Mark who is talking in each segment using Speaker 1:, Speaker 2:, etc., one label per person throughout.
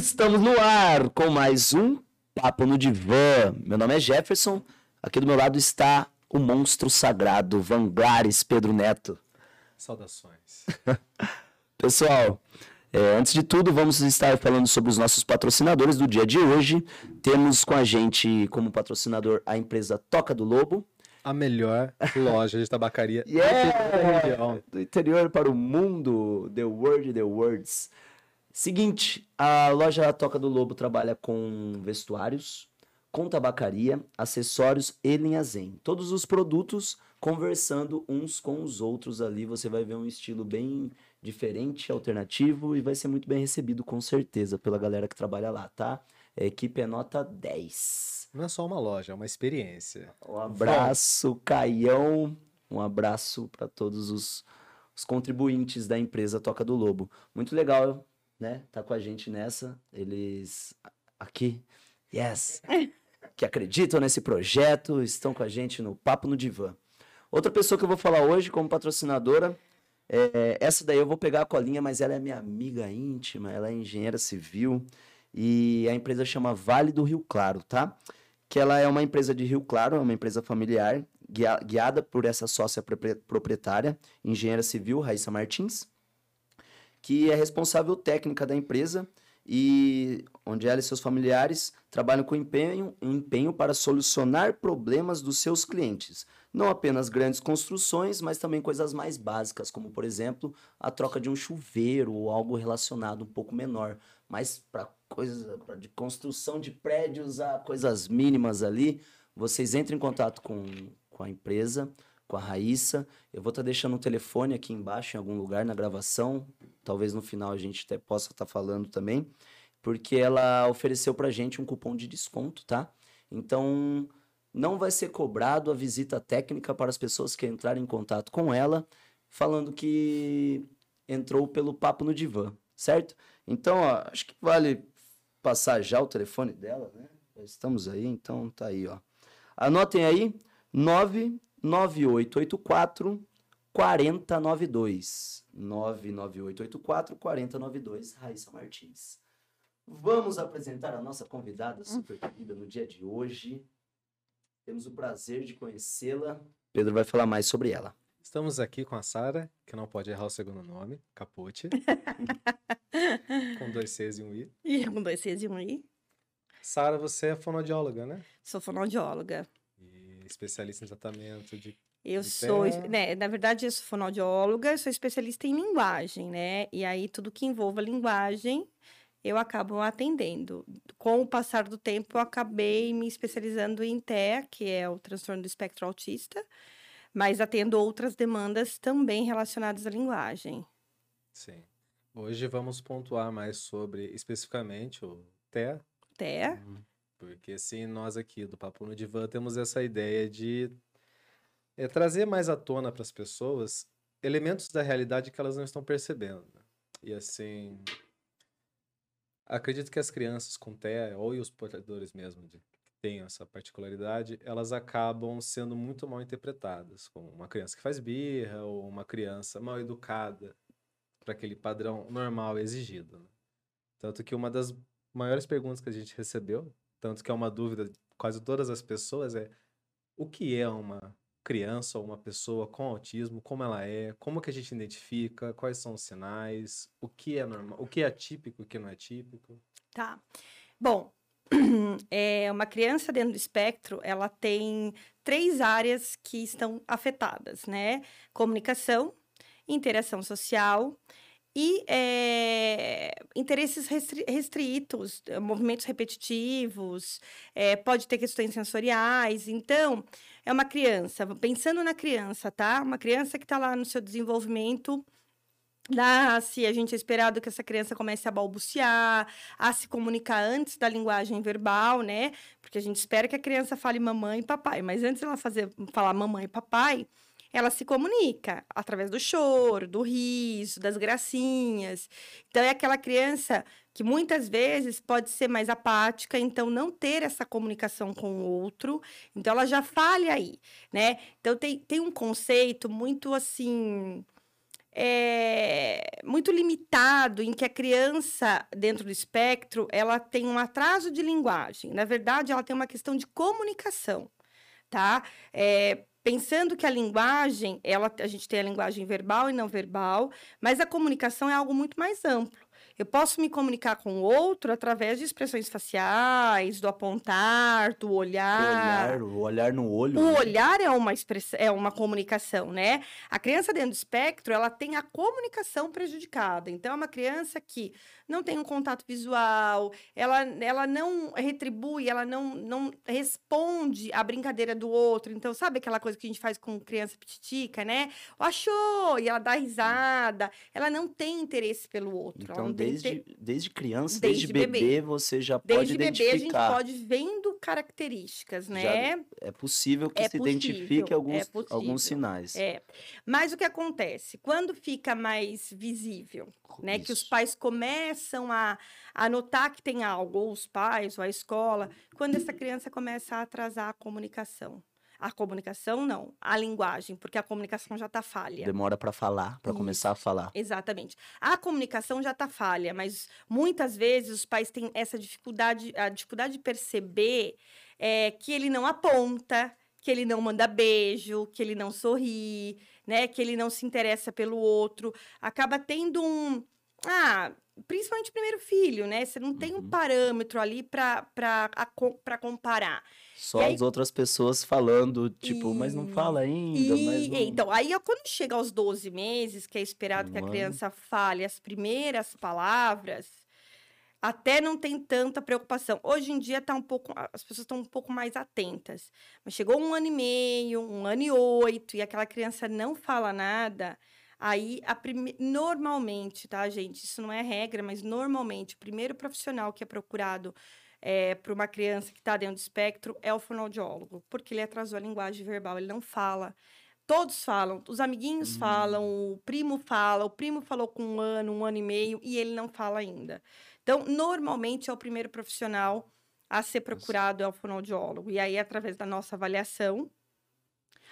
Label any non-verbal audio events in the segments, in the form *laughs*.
Speaker 1: Estamos no ar com mais um Papo no Divã. Meu nome é Jefferson. Aqui do meu lado está o monstro sagrado, Vangares Pedro Neto.
Speaker 2: Saudações. *laughs*
Speaker 1: Pessoal, é, antes de tudo, vamos estar falando sobre os nossos patrocinadores do dia de hoje. Temos com a gente como patrocinador a empresa Toca do Lobo.
Speaker 2: A melhor loja de tabacaria *laughs*
Speaker 1: yeah! do interior para o mundo. The Word, The Words. Seguinte, a loja Toca do Lobo trabalha com vestuários, com tabacaria, acessórios e linha zen. Todos os produtos conversando uns com os outros ali. Você vai ver um estilo bem diferente, alternativo e vai ser muito bem recebido com certeza pela galera que trabalha lá, tá? A equipe é nota 10.
Speaker 2: Não é só uma loja, é uma experiência.
Speaker 1: Um abraço, Caião. Um abraço para todos os, os contribuintes da empresa Toca do Lobo. Muito legal, né? Tá com a gente nessa. Eles aqui, yes, *laughs* que acreditam nesse projeto, estão com a gente no Papo no Divã. Outra pessoa que eu vou falar hoje como patrocinadora, é, essa daí eu vou pegar a colinha, mas ela é minha amiga íntima, ela é engenheira civil e a empresa chama Vale do Rio Claro, tá? Que ela é uma empresa de Rio Claro, é uma empresa familiar, guiada por essa sócia proprietária, engenheira civil Raíssa Martins, que é responsável técnica da empresa e onde ela e seus familiares trabalham com empenho, empenho para solucionar problemas dos seus clientes. Não apenas grandes construções, mas também coisas mais básicas, como por exemplo a troca de um chuveiro ou algo relacionado um pouco menor. Mas para coisas de construção de prédios a coisas mínimas ali, vocês entrem em contato com, com a empresa, com a Raíssa. Eu vou estar tá deixando o um telefone aqui embaixo, em algum lugar na gravação. Talvez no final a gente até possa estar tá falando também. Porque ela ofereceu pra gente um cupom de desconto, tá? Então, não vai ser cobrado a visita técnica para as pessoas que entrarem em contato com ela, falando que entrou pelo papo no divã, certo? Então, ó, acho que vale passar já o telefone dela, né? Estamos aí, então tá aí, ó. Anotem aí, 99884 4092. 99884 4092, Raíssa Martins. Vamos apresentar a nossa convidada super querida no dia de hoje. Temos o prazer de conhecê-la. Pedro vai falar mais sobre ela.
Speaker 2: Estamos aqui com a Sara, que não pode errar o segundo nome, Capote. *laughs* com dois Cs e um I.
Speaker 3: E com dois Cs e um I.
Speaker 2: Sara, você é fonoaudióloga, né?
Speaker 3: Sou fonoaudióloga.
Speaker 2: Especialista em tratamento de.
Speaker 3: Eu sou, né, na verdade, eu sou fonoaudióloga, sou especialista em linguagem, né? E aí, tudo que envolva linguagem, eu acabo atendendo. Com o passar do tempo, eu acabei me especializando em TEA, que é o transtorno do espectro autista, mas atendo outras demandas também relacionadas à linguagem.
Speaker 2: Sim. Hoje vamos pontuar mais sobre especificamente o TEA.
Speaker 3: TEA. Uhum.
Speaker 2: Porque sim, nós aqui do Papo no Divã temos essa ideia de é, trazer mais à tona para as pessoas elementos da realidade que elas não estão percebendo. Né? E assim, acredito que as crianças com TEA, ou os portadores mesmo de têm essa particularidade, elas acabam sendo muito mal interpretadas, como uma criança que faz birra ou uma criança mal educada para aquele padrão normal exigido. Né? Tanto que uma das maiores perguntas que a gente recebeu, tanto que é uma dúvida de quase todas as pessoas, é o que é uma criança ou uma pessoa com autismo, como ela é, como que a gente identifica, quais são os sinais, o que é normal, o que é típico, o que não é típico.
Speaker 3: Tá. Bom, *clears throat* é, uma criança dentro do espectro, ela tem três áreas que estão afetadas, né? Comunicação, interação social e é, interesses restri restritos, movimentos repetitivos, é, pode ter questões sensoriais. Então, é uma criança, pensando na criança, tá? Uma criança que está lá no seu desenvolvimento nasce, a gente é esperado que essa criança comece a balbuciar, a se comunicar antes da linguagem verbal, né? Porque a gente espera que a criança fale mamãe e papai, mas antes ela fazer falar mamãe e papai, ela se comunica através do choro, do riso, das gracinhas. Então é aquela criança que muitas vezes pode ser mais apática, então não ter essa comunicação com o outro, então ela já falha aí, né? Então tem, tem um conceito muito assim é, muito limitado em que a criança, dentro do espectro, ela tem um atraso de linguagem. Na verdade, ela tem uma questão de comunicação, tá? É, pensando que a linguagem, ela, a gente tem a linguagem verbal e não verbal, mas a comunicação é algo muito mais amplo. Eu posso me comunicar com o outro através de expressões faciais, do apontar, do olhar.
Speaker 1: O olhar, o olhar no olho.
Speaker 3: O
Speaker 1: né?
Speaker 3: olhar é uma expressão, é uma comunicação, né? A criança dentro do espectro, ela tem a comunicação prejudicada. Então, é uma criança que não tem um contato visual, ela, ela não retribui, ela não, não responde à brincadeira do outro. Então, sabe aquela coisa que a gente faz com criança pititica, né? Achou! E ela dá risada. Ela não tem interesse pelo outro. ela
Speaker 1: Então,
Speaker 3: não tem
Speaker 1: desde, desde criança,
Speaker 3: Desde
Speaker 1: desde, bebê,
Speaker 3: bebê.
Speaker 1: você já
Speaker 3: Desde
Speaker 1: pode
Speaker 3: bebê, a gente
Speaker 1: identificar.
Speaker 3: pode vendo características, né?
Speaker 1: É possível que
Speaker 3: É
Speaker 1: se
Speaker 3: possível,
Speaker 1: identifique
Speaker 3: é
Speaker 1: alguns,
Speaker 3: possível.
Speaker 1: alguns sinais.
Speaker 3: É. Mas o que acontece? Quando fica mais visível, né? Que os
Speaker 1: Isso.
Speaker 3: pais começam a, a notar que tem algo, ou os pais, ou a escola, quando essa criança começa a atrasar a comunicação. A comunicação, não, a linguagem, porque a comunicação já está falha.
Speaker 1: Demora para falar, para começar a falar.
Speaker 3: Exatamente. A comunicação já está falha, mas muitas vezes os pais têm essa dificuldade, a dificuldade de perceber é, que ele não aponta, que ele não manda beijo, que ele não sorri, né? Que ele não se interessa pelo outro. Acaba tendo um. Ah, principalmente o primeiro filho, né? Você não tem um
Speaker 1: Uhum.
Speaker 3: parâmetro ali para comparar.
Speaker 1: Só
Speaker 3: aí-
Speaker 1: as outras pessoas falando, tipo, mas não
Speaker 3: E-
Speaker 1: fala ainda,
Speaker 3: E,
Speaker 1: não...
Speaker 3: então, aí quando chega aos 12 meses, que é esperado que a
Speaker 1: Um ano.
Speaker 3: criança fale as primeiras palavras, até não tem tanta preocupação. Hoje em dia tá um pouco, as pessoas estão um pouco mais atentas. Mas chegou um ano e meio, um ano e oito, e aquela criança não fala nada, aí prime... normalmente, tá, gente? Isso não é regra, mas normalmente o primeiro profissional que é procurado para uma criança que está dentro do espectro é o fonoaudiólogo, porque ele atrasou a linguagem verbal, ele não fala. Todos falam, os amiguinhos
Speaker 1: Hum.
Speaker 3: falam, o primo fala, o primo falou com um ano, um ano e meio, e ele não fala ainda. Então, normalmente é o primeiro profissional a ser procurado é o fonoaudiólogo. E aí, através da nossa avaliação,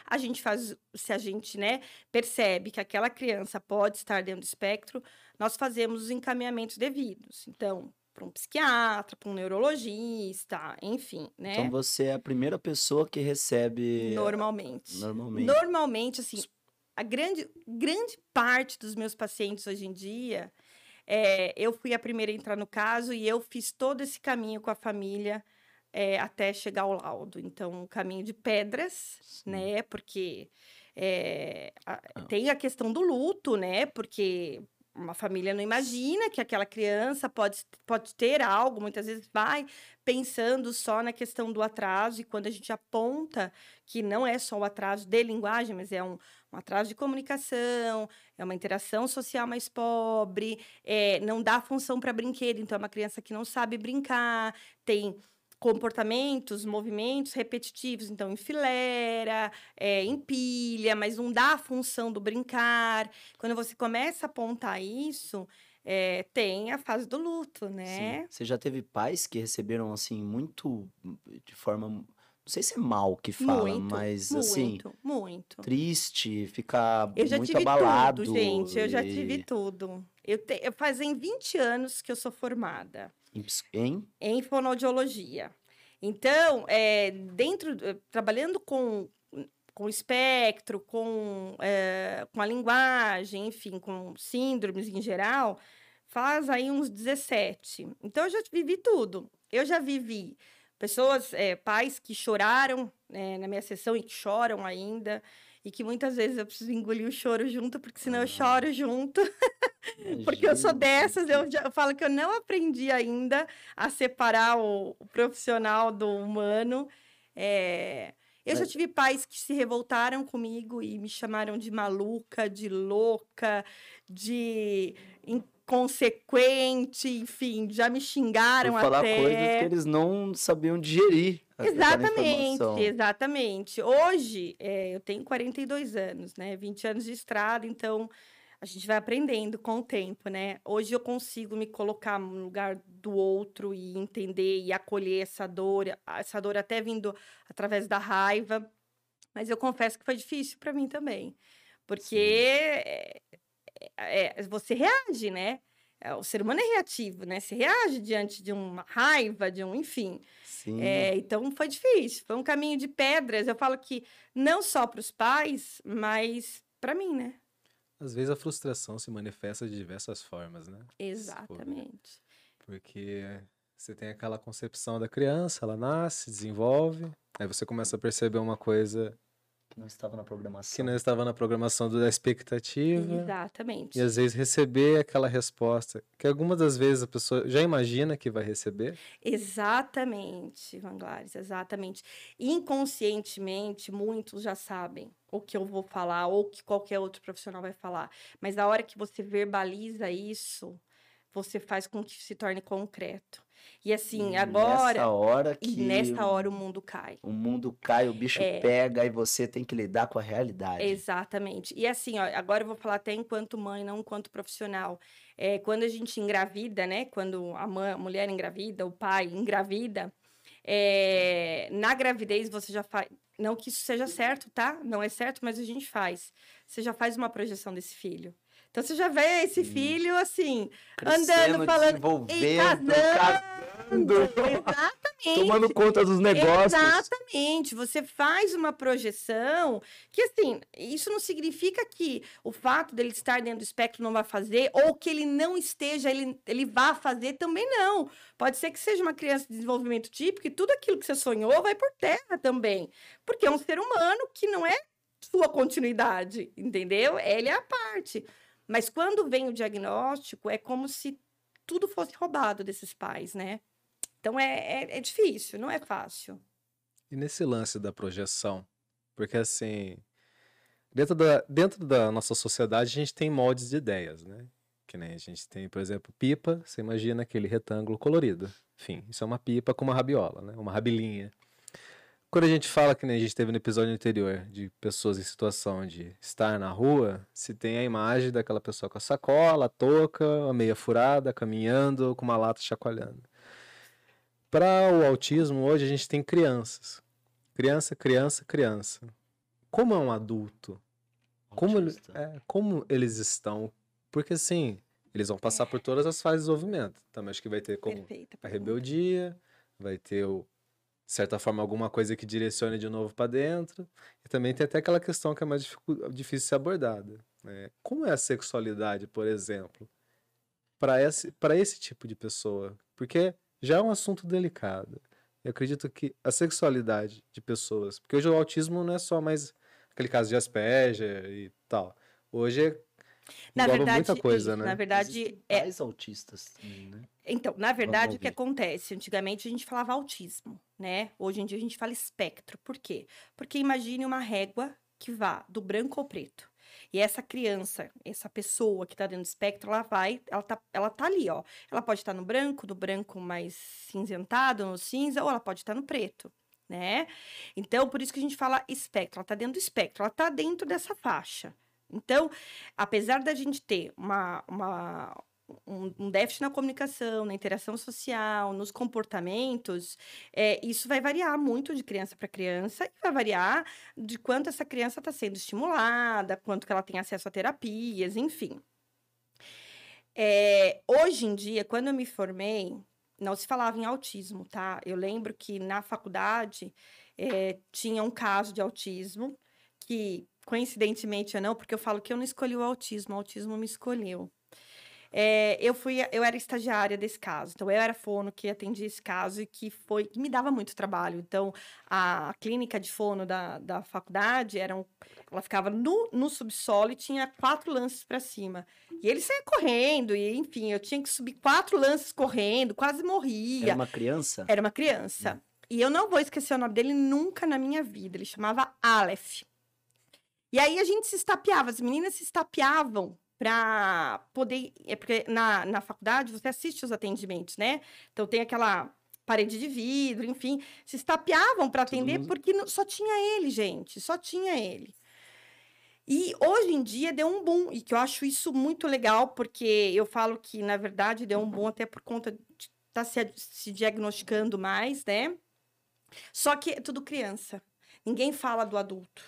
Speaker 3: a gente faz, se a gente, né, percebe que aquela criança pode estar dentro do espectro, nós fazemos os encaminhamentos devidos. Então, para um psiquiatra, para um neurologista, enfim, né?
Speaker 1: Então você é a primeira pessoa que recebe
Speaker 3: Normalmente.
Speaker 1: normalmente.
Speaker 3: Normalmente, assim, a grande, grande parte dos meus pacientes hoje em dia, é, eu fui a primeira a entrar no caso e eu fiz todo esse caminho com a família é, até chegar ao laudo. Então, um caminho de pedras,
Speaker 1: Sim.
Speaker 3: né? Porque é, a-
Speaker 1: Ah.
Speaker 3: tem a questão do luto, né? Porque uma família não imagina que aquela criança pode, pode ter algo, muitas vezes vai pensando só na questão do atraso, e quando a gente aponta que não é só o atraso de linguagem, mas é um, um atraso de comunicação, é uma interação social mais pobre, é, não dá função para brinquedo, então é uma criança que não sabe brincar, tem comportamentos, movimentos repetitivos, então enfileira, é, empilha, mas não dá a função do brincar. Quando você começa a apontar isso, é, tem a fase do luto,
Speaker 1: Sim.
Speaker 3: né?
Speaker 1: Você já teve pais que receberam assim muito de forma, não sei se é mal que fala,
Speaker 3: muito,
Speaker 1: mas
Speaker 3: muito,
Speaker 1: assim,
Speaker 3: muito.
Speaker 1: triste, ficar
Speaker 3: Eu já
Speaker 1: muito
Speaker 3: tive
Speaker 1: abalado.
Speaker 3: tudo, gente. Eu já
Speaker 1: e-
Speaker 3: tive tudo. Eu, te, eu fazem 20 anos que eu sou formada
Speaker 1: em
Speaker 3: em fonoaudiologia. Então, é, dentro, eh, trabalhando com, com espectro, com, eh, com a linguagem, enfim, com síndromes em geral, faz aí uns 17. Então, eu já vivi tudo. Eu já vivi pessoas, eh, pais que choraram eh, na minha sessão e que choram ainda, e que muitas vezes eu preciso engolir o choro junto, porque senão eu
Speaker 1: Ah.
Speaker 3: choro junto. *laughs* Porque eu sou dessas, eu, já, eu falo que eu não aprendi ainda a separar o, o profissional do humano. É, eu já tive pais que se revoltaram comigo e me chamaram de maluca, de louca, de inconsequente, enfim, já me xingaram
Speaker 1: Por falar
Speaker 3: até.
Speaker 1: coisas que eles não sabiam digerir.
Speaker 3: Exatamente, exatamente. Hoje, é, eu tenho 42 anos, né? 20 anos de estrada, então a gente vai aprendendo com o tempo, né? Hoje eu consigo me colocar no lugar do outro e entender e acolher essa dor, essa dor até vindo através da raiva. Mas eu confesso que foi difícil para mim também, porque é, é, você reage, né? É, o ser humano é reativo, né? Se reage diante de uma raiva, de um, enfim.
Speaker 1: Sim.
Speaker 3: É, então foi difícil, foi um caminho de pedras. Eu falo que não só para os pais, mas para mim, né?
Speaker 2: Às vezes a frustração se manifesta de diversas formas, né?
Speaker 3: Exatamente.
Speaker 2: Porque você tem aquela concepção da criança, ela nasce, desenvolve, aí você começa a perceber uma coisa
Speaker 1: Não estava na programação.
Speaker 2: que não estava na programação da expectativa.
Speaker 3: Exatamente.
Speaker 2: E às vezes receber aquela resposta que algumas das vezes a pessoa já imagina que vai receber.
Speaker 3: Exatamente, Vanglares, exatamente. Inconscientemente, muitos já sabem o que eu vou falar ou que qualquer outro profissional vai falar. Mas na hora que você verbaliza isso, você faz com que se torne concreto. E assim,
Speaker 1: E
Speaker 3: agora.
Speaker 1: Nessa hora
Speaker 3: E
Speaker 1: que
Speaker 3: nessa hora o mundo cai.
Speaker 1: o mundo cai, o bicho
Speaker 3: É.
Speaker 1: pega e você tem que lidar com a realidade.
Speaker 3: Exatamente. E assim, ó, agora eu vou falar até enquanto mãe, não enquanto profissional. É, quando a gente engravida, né? Quando a, mãe, a mulher engravida, o pai engravida, é, na gravidez você já faz. Não que isso seja certo, tá? Não é certo, mas a gente faz. Você já faz uma projeção desse filho. Então você já vê esse filho assim,
Speaker 1: Crescendo,
Speaker 3: andando, falando.
Speaker 1: desenvolvendo,
Speaker 3: casando.
Speaker 1: casando, *laughs*
Speaker 3: Exatamente.
Speaker 1: tomando conta dos negócios.
Speaker 3: Exatamente. Você faz uma projeção que, assim, isso não significa que o fato dele estar dentro do espectro não vai fazer, ou que ele não esteja, ele, ele vá fazer também não. Pode ser que seja uma criança de desenvolvimento típico e tudo aquilo que você sonhou vai por terra também. Porque é um ser humano que não é sua continuidade, entendeu? Ele é a parte. Mas quando vem o diagnóstico, é como se tudo fosse roubado desses pais, né? Então é, é, é difícil, não é fácil.
Speaker 2: E nesse lance da projeção, porque assim, dentro da, dentro da nossa sociedade a gente tem moldes de ideias, né? Que nem a gente tem, por exemplo, pipa, você imagina aquele retângulo colorido. Enfim, isso é uma pipa com uma rabiola, né? Uma rabilinha. Quando a gente fala, que nem a gente teve no episódio anterior, de pessoas em situação de estar na rua, se tem a imagem daquela pessoa com a sacola, a touca, a meia furada, caminhando, com uma lata chacoalhando. Para o autismo, hoje a gente tem crianças. Criança, criança, criança. Como é um adulto? Como, ele- é, como eles estão? Porque assim, eles vão passar por todas as fases de desenvolvimento. Também acho que vai ter como
Speaker 3: Perfeita.
Speaker 2: a rebeldia, vai ter, o, de certa forma, alguma coisa que direcione de novo para dentro. E também tem até aquela questão que é mais difícil de ser abordada. né? Como é a sexualidade, por exemplo, para esse, para esse tipo de pessoa? Porque já é um assunto delicado. Eu acredito que a sexualidade de pessoas. Porque hoje o autismo não é só mais aquele caso de Asperger e tal. Hoje é,
Speaker 3: Na verdade,
Speaker 2: muita coisa,
Speaker 3: isso,
Speaker 2: né?
Speaker 3: na verdade,
Speaker 1: Existem
Speaker 3: é,
Speaker 1: pais autistas também, né?
Speaker 3: Então, na verdade, o que acontece? Antigamente a gente falava autismo, né? Hoje em dia a gente fala espectro. Por quê? Porque imagine uma régua que vá do branco ao preto. E essa criança, essa pessoa que tá dentro do espectro, ela vai, ela tá, ela tá ali, ó. Ela pode estar no branco, no branco mais cinzentado, no cinza, ou ela pode estar no preto, né? Então, por isso que a gente fala espectro. Ela tá dentro do espectro, ela tá dentro dessa faixa. Então, apesar da gente ter uma, uma, um, déficit na comunicação, na interação social, nos comportamentos, é, isso vai variar muito de criança para criança e vai variar de quanto essa criança está sendo estimulada, quanto que ela tem acesso a terapias, enfim. É, hoje em dia, quando eu me formei, não se falava em autismo, tá? Eu lembro que na faculdade é, tinha um caso de autismo que, coincidentemente ou não, porque eu falo que eu não escolhi o autismo, o autismo me escolheu. É, eu fui, eu era estagiária desse caso, então eu era fono que atendia esse caso e que foi que me dava muito trabalho. Então a, clínica de fono da, da faculdade era um, ela ficava no, no subsolo e tinha quatro lances para cima. E ele saía correndo, e enfim, eu tinha que subir quatro lances correndo, quase morria.
Speaker 1: Era uma criança?
Speaker 3: Era uma criança. E eu não vou esquecer o nome dele nunca na minha vida. Ele chamava Aleph. E aí a gente se estapeava, as meninas se estapeavam para poder. É porque na, na faculdade você assiste os atendimentos, né? Então tem aquela parede de vidro, enfim, se estapeavam para atender
Speaker 1: mundo-
Speaker 3: porque só tinha ele, gente, só tinha ele. E hoje em dia deu um boom, e que eu acho isso muito legal, porque eu falo que, na verdade, deu um boom até por conta de estar se, se diagnosticando mais, né? Só que é tudo criança. Ninguém fala do adulto.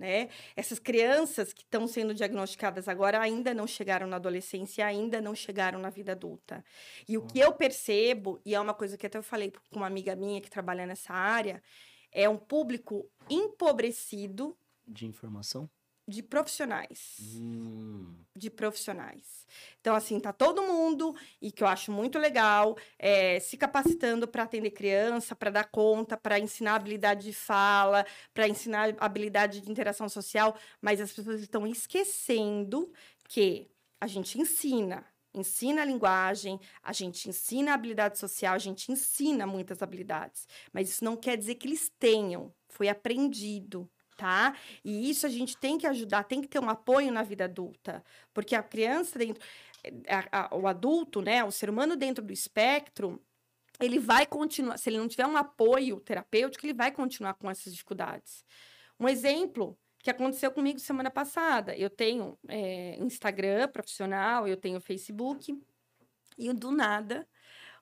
Speaker 3: Né? Essas crianças que estão sendo diagnosticadas agora ainda não chegaram na adolescência, ainda não chegaram na vida adulta. E o que eu percebo, e é uma coisa que até eu falei com uma amiga minha que trabalha nessa área, é um público empobrecido
Speaker 1: De informação?
Speaker 3: De profissionais
Speaker 1: Hum.
Speaker 3: de profissionais. Então, assim, tá todo mundo, e que eu acho muito legal, é, se capacitando para atender criança, para dar conta, para ensinar habilidade de fala, para ensinar habilidade de interação social, mas as pessoas estão esquecendo que a gente ensina. Ensina a linguagem, a gente ensina a habilidade social, a gente ensina muitas habilidades. Mas isso não quer dizer que eles tenham. Foi aprendido, tá? E isso a gente tem que ajudar, tem que ter um apoio na vida adulta, porque a criança dentro, a- a- o adulto, né, o ser humano dentro do espectro, ele vai continuar, se ele não tiver um apoio terapêutico, ele vai continuar com essas dificuldades. Um exemplo que aconteceu comigo semana passada, eu tenho é, Instagram profissional, eu tenho Facebook, e do nada,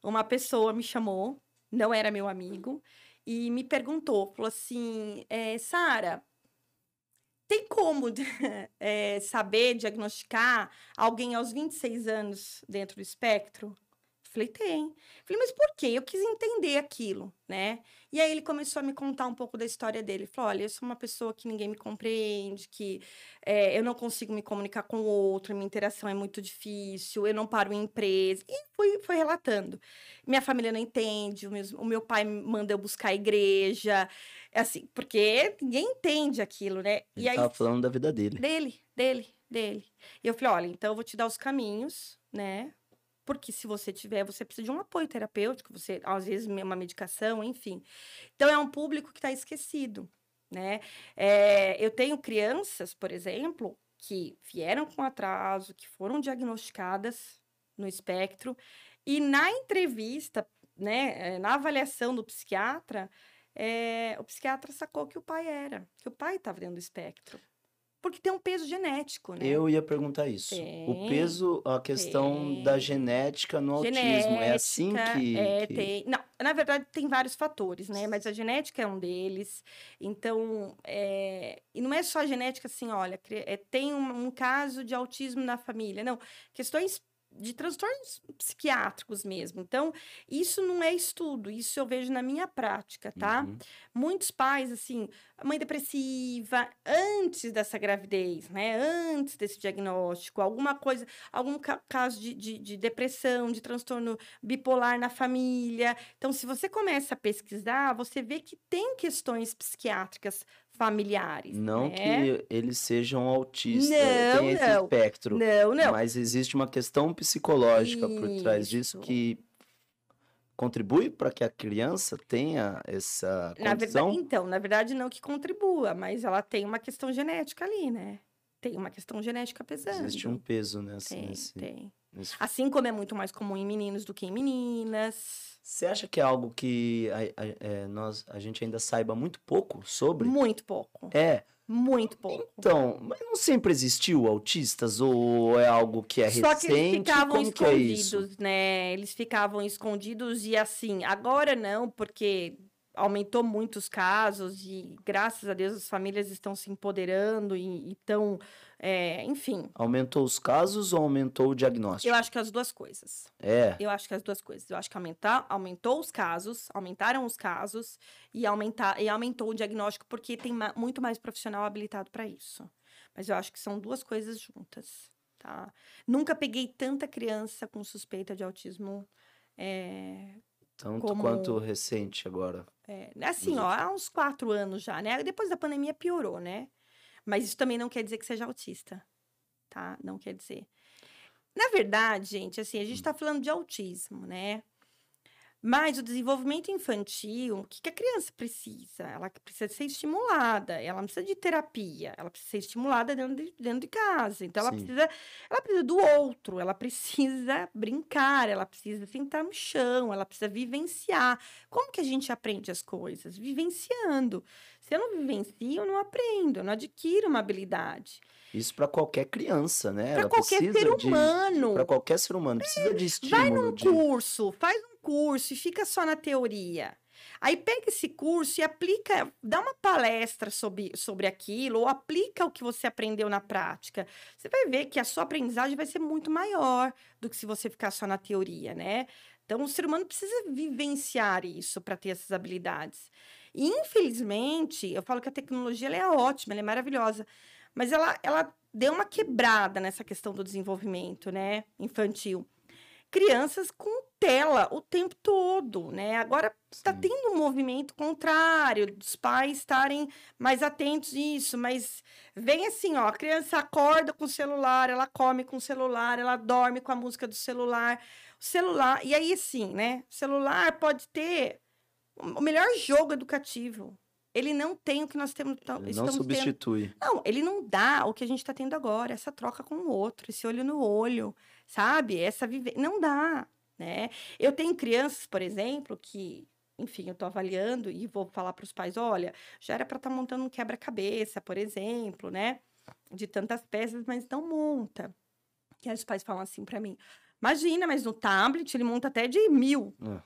Speaker 3: uma pessoa me chamou, não era meu amigo, e me perguntou, falou assim, é, Sara, tem como *laughs* eh, saber diagnosticar alguém aos 26 anos dentro do espectro? Falei, tem. Falei, mas por quê? Eu quis entender aquilo, né? E aí ele começou a me contar um pouco da história dele. Ele falou, olha, eu sou uma pessoa que ninguém me compreende, que eh, eu não consigo me comunicar com o outro, minha interação é muito difícil, eu não paro em empresa. E fui, foi relatando. Minha família não entende, o meu, o meu pai manda eu buscar a igreja, assim, porque ninguém entende aquilo, né?
Speaker 1: Ele
Speaker 3: e aí
Speaker 1: tava falando da vida dele.
Speaker 3: dele, dele, dele. E eu falei, olha, então eu vou te dar os caminhos, né? Porque se você tiver, você precisa de um apoio terapêutico, você, às vezes, uma medicação, enfim. Então, é um público que está esquecido, né? É, eu tenho crianças, por exemplo, que vieram com atraso, que foram diagnosticadas no espectro, e na entrevista, né, eh, na avaliação do psiquiatra, eh, o psiquiatra sacou que o pai era, que o pai estava dentro do espectro. Porque tem um peso genético, né?
Speaker 1: Eu ia perguntar isso. O
Speaker 3: Tem,
Speaker 1: peso, a questão da
Speaker 3: tem.
Speaker 1: genética no autismo. É assim
Speaker 3: Genética,
Speaker 1: que.
Speaker 3: é,
Speaker 1: que-
Speaker 3: tem. Não, na verdade, tem vários fatores, né? Mas a genética é um deles. Então, é, e não é só a genética assim, olha, é, tem um, um caso de autismo na família. Não, questões de transtornos psiquiátricos mesmo. Então, isso não é estudo, isso eu vejo na minha prática, tá?
Speaker 1: Uhum.
Speaker 3: muitos pais, assim, mãe depressiva, antes dessa gravidez, né? Antes desse diagnóstico, alguma coisa, algum ca- caso de, de, de depressão, de transtorno bipolar na família. Então, se você começa a pesquisar, você vê que tem questões psiquiátricas familiares.
Speaker 1: Não
Speaker 3: né?
Speaker 1: que eles sejam autistas,
Speaker 3: Não,
Speaker 1: tem esse
Speaker 3: não.
Speaker 1: espectro.
Speaker 3: Não, não.
Speaker 1: Mas existe uma questão psicológica por trás disso
Speaker 3: Isso.
Speaker 1: que contribui para que a criança tenha essa
Speaker 3: Na
Speaker 1: condição.
Speaker 3: verdade, então, na verdade, não que contribua, mas ela tem uma questão genética ali, né? Tem uma questão genética pesando.
Speaker 1: Existe um peso nessa,
Speaker 3: Tem,
Speaker 1: nesse,
Speaker 3: tem.
Speaker 1: Nesse
Speaker 3: Assim como é muito mais comum em meninos do que em meninas.
Speaker 1: Você acha que é algo que a, a- é, nós, a gente ainda saiba muito pouco sobre?
Speaker 3: Muito pouco.
Speaker 1: É.
Speaker 3: Muito pouco.
Speaker 1: Então, mas não sempre existiu autistas ou é algo que é
Speaker 3: Só que eles
Speaker 1: recente?
Speaker 3: ficavam
Speaker 1: Como que é isso?
Speaker 3: escondidos, né? Eles ficavam escondidos e assim, agora não, porque aumentou muitos casos e graças a Deus as famílias estão se empoderando e estão, enfim.
Speaker 1: Aumentou os casos ou aumentou o diagnóstico?
Speaker 3: Eu acho que as duas coisas.
Speaker 1: É.
Speaker 3: Eu acho que as duas coisas. Eu acho que aumentar, aumentou os casos, aumentaram os casos e, aumentar, e aumentou o diagnóstico porque tem ma- muito mais profissional habilitado para isso. Mas eu acho que são duas coisas juntas, tá? Nunca peguei tanta criança com suspeita de autismo. É,
Speaker 1: Tanto
Speaker 3: como-
Speaker 1: quanto recente agora.
Speaker 3: é, assim, ó, há uns quatro anos já, né? Depois da pandemia piorou, né? Mas isso também não quer dizer que seja autista, tá? Não quer dizer. Na verdade, gente, assim, a gente tá falando de autismo, né? Mas o desenvolvimento infantil, o que, que a criança precisa? Ela precisa ser estimulada, ela precisa de terapia, ela precisa ser estimulada dentro de, dentro de casa. Então, ela
Speaker 1: Sim.
Speaker 3: precisa, ela precisa do outro, ela precisa *laughs* brincar, ela precisa sentar no chão, ela precisa vivenciar. Como que a gente aprende as coisas? Vivenciando. Se eu não vivencio, eu não aprendo, eu não adquiro uma habilidade.
Speaker 1: Isso para qualquer criança, né?
Speaker 3: Para qualquer ser humano.
Speaker 1: Para qualquer ser humano. Precisa de
Speaker 3: Vai
Speaker 1: estímulo.
Speaker 3: num
Speaker 1: de...
Speaker 3: curso, faz curso e fica só na teoria. Aí pega esse curso e aplica, dá uma palestra sobre, sobre aquilo, ou aplica o que você aprendeu na prática. Você vai ver que a sua aprendizagem vai ser muito maior do que se você ficar só na teoria, né? Então, o ser humano precisa vivenciar isso para ter essas habilidades. E, infelizmente, eu falo que a tecnologia é ótima, é maravilhosa, mas ela, ela deu uma quebrada nessa questão do desenvolvimento né, infantil crianças com tela o tempo todo, né? Agora está tendo um movimento contrário dos pais estarem mais atentos nisso, mas vem assim, ó, a criança acorda com o celular, ela come com o celular, ela dorme com a música do celular, o celular, e aí assim, né? O celular pode ter o melhor jogo educativo, ele não tem o que nós temos.
Speaker 1: Ele não substitui.
Speaker 3: Tendo. Não, ele não dá o que a gente está tendo agora, essa troca com o outro, esse olho no olho, sabe? Essa viver. Não dá, né? Eu tenho crianças, por exemplo, que, enfim, eu estou avaliando e vou falar para os pais: olha, já era para estar tá montando um quebra-cabeça, por exemplo, né? De tantas peças, mas não monta. Que aí os pais falam assim para mim: imagina, mas no tablet ele monta até de mil. É.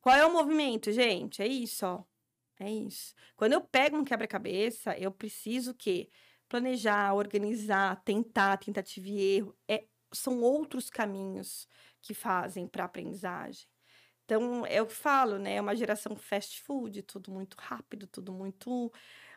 Speaker 3: Qual é o movimento, gente? É isso, ó é isso. Quando eu pego um quebra-cabeça, eu preciso que planejar, organizar, tentar, tentativa e erro. É, são outros caminhos que fazem para a aprendizagem. Então, é o que falo, né? É uma geração fast food, tudo muito rápido, tudo muito,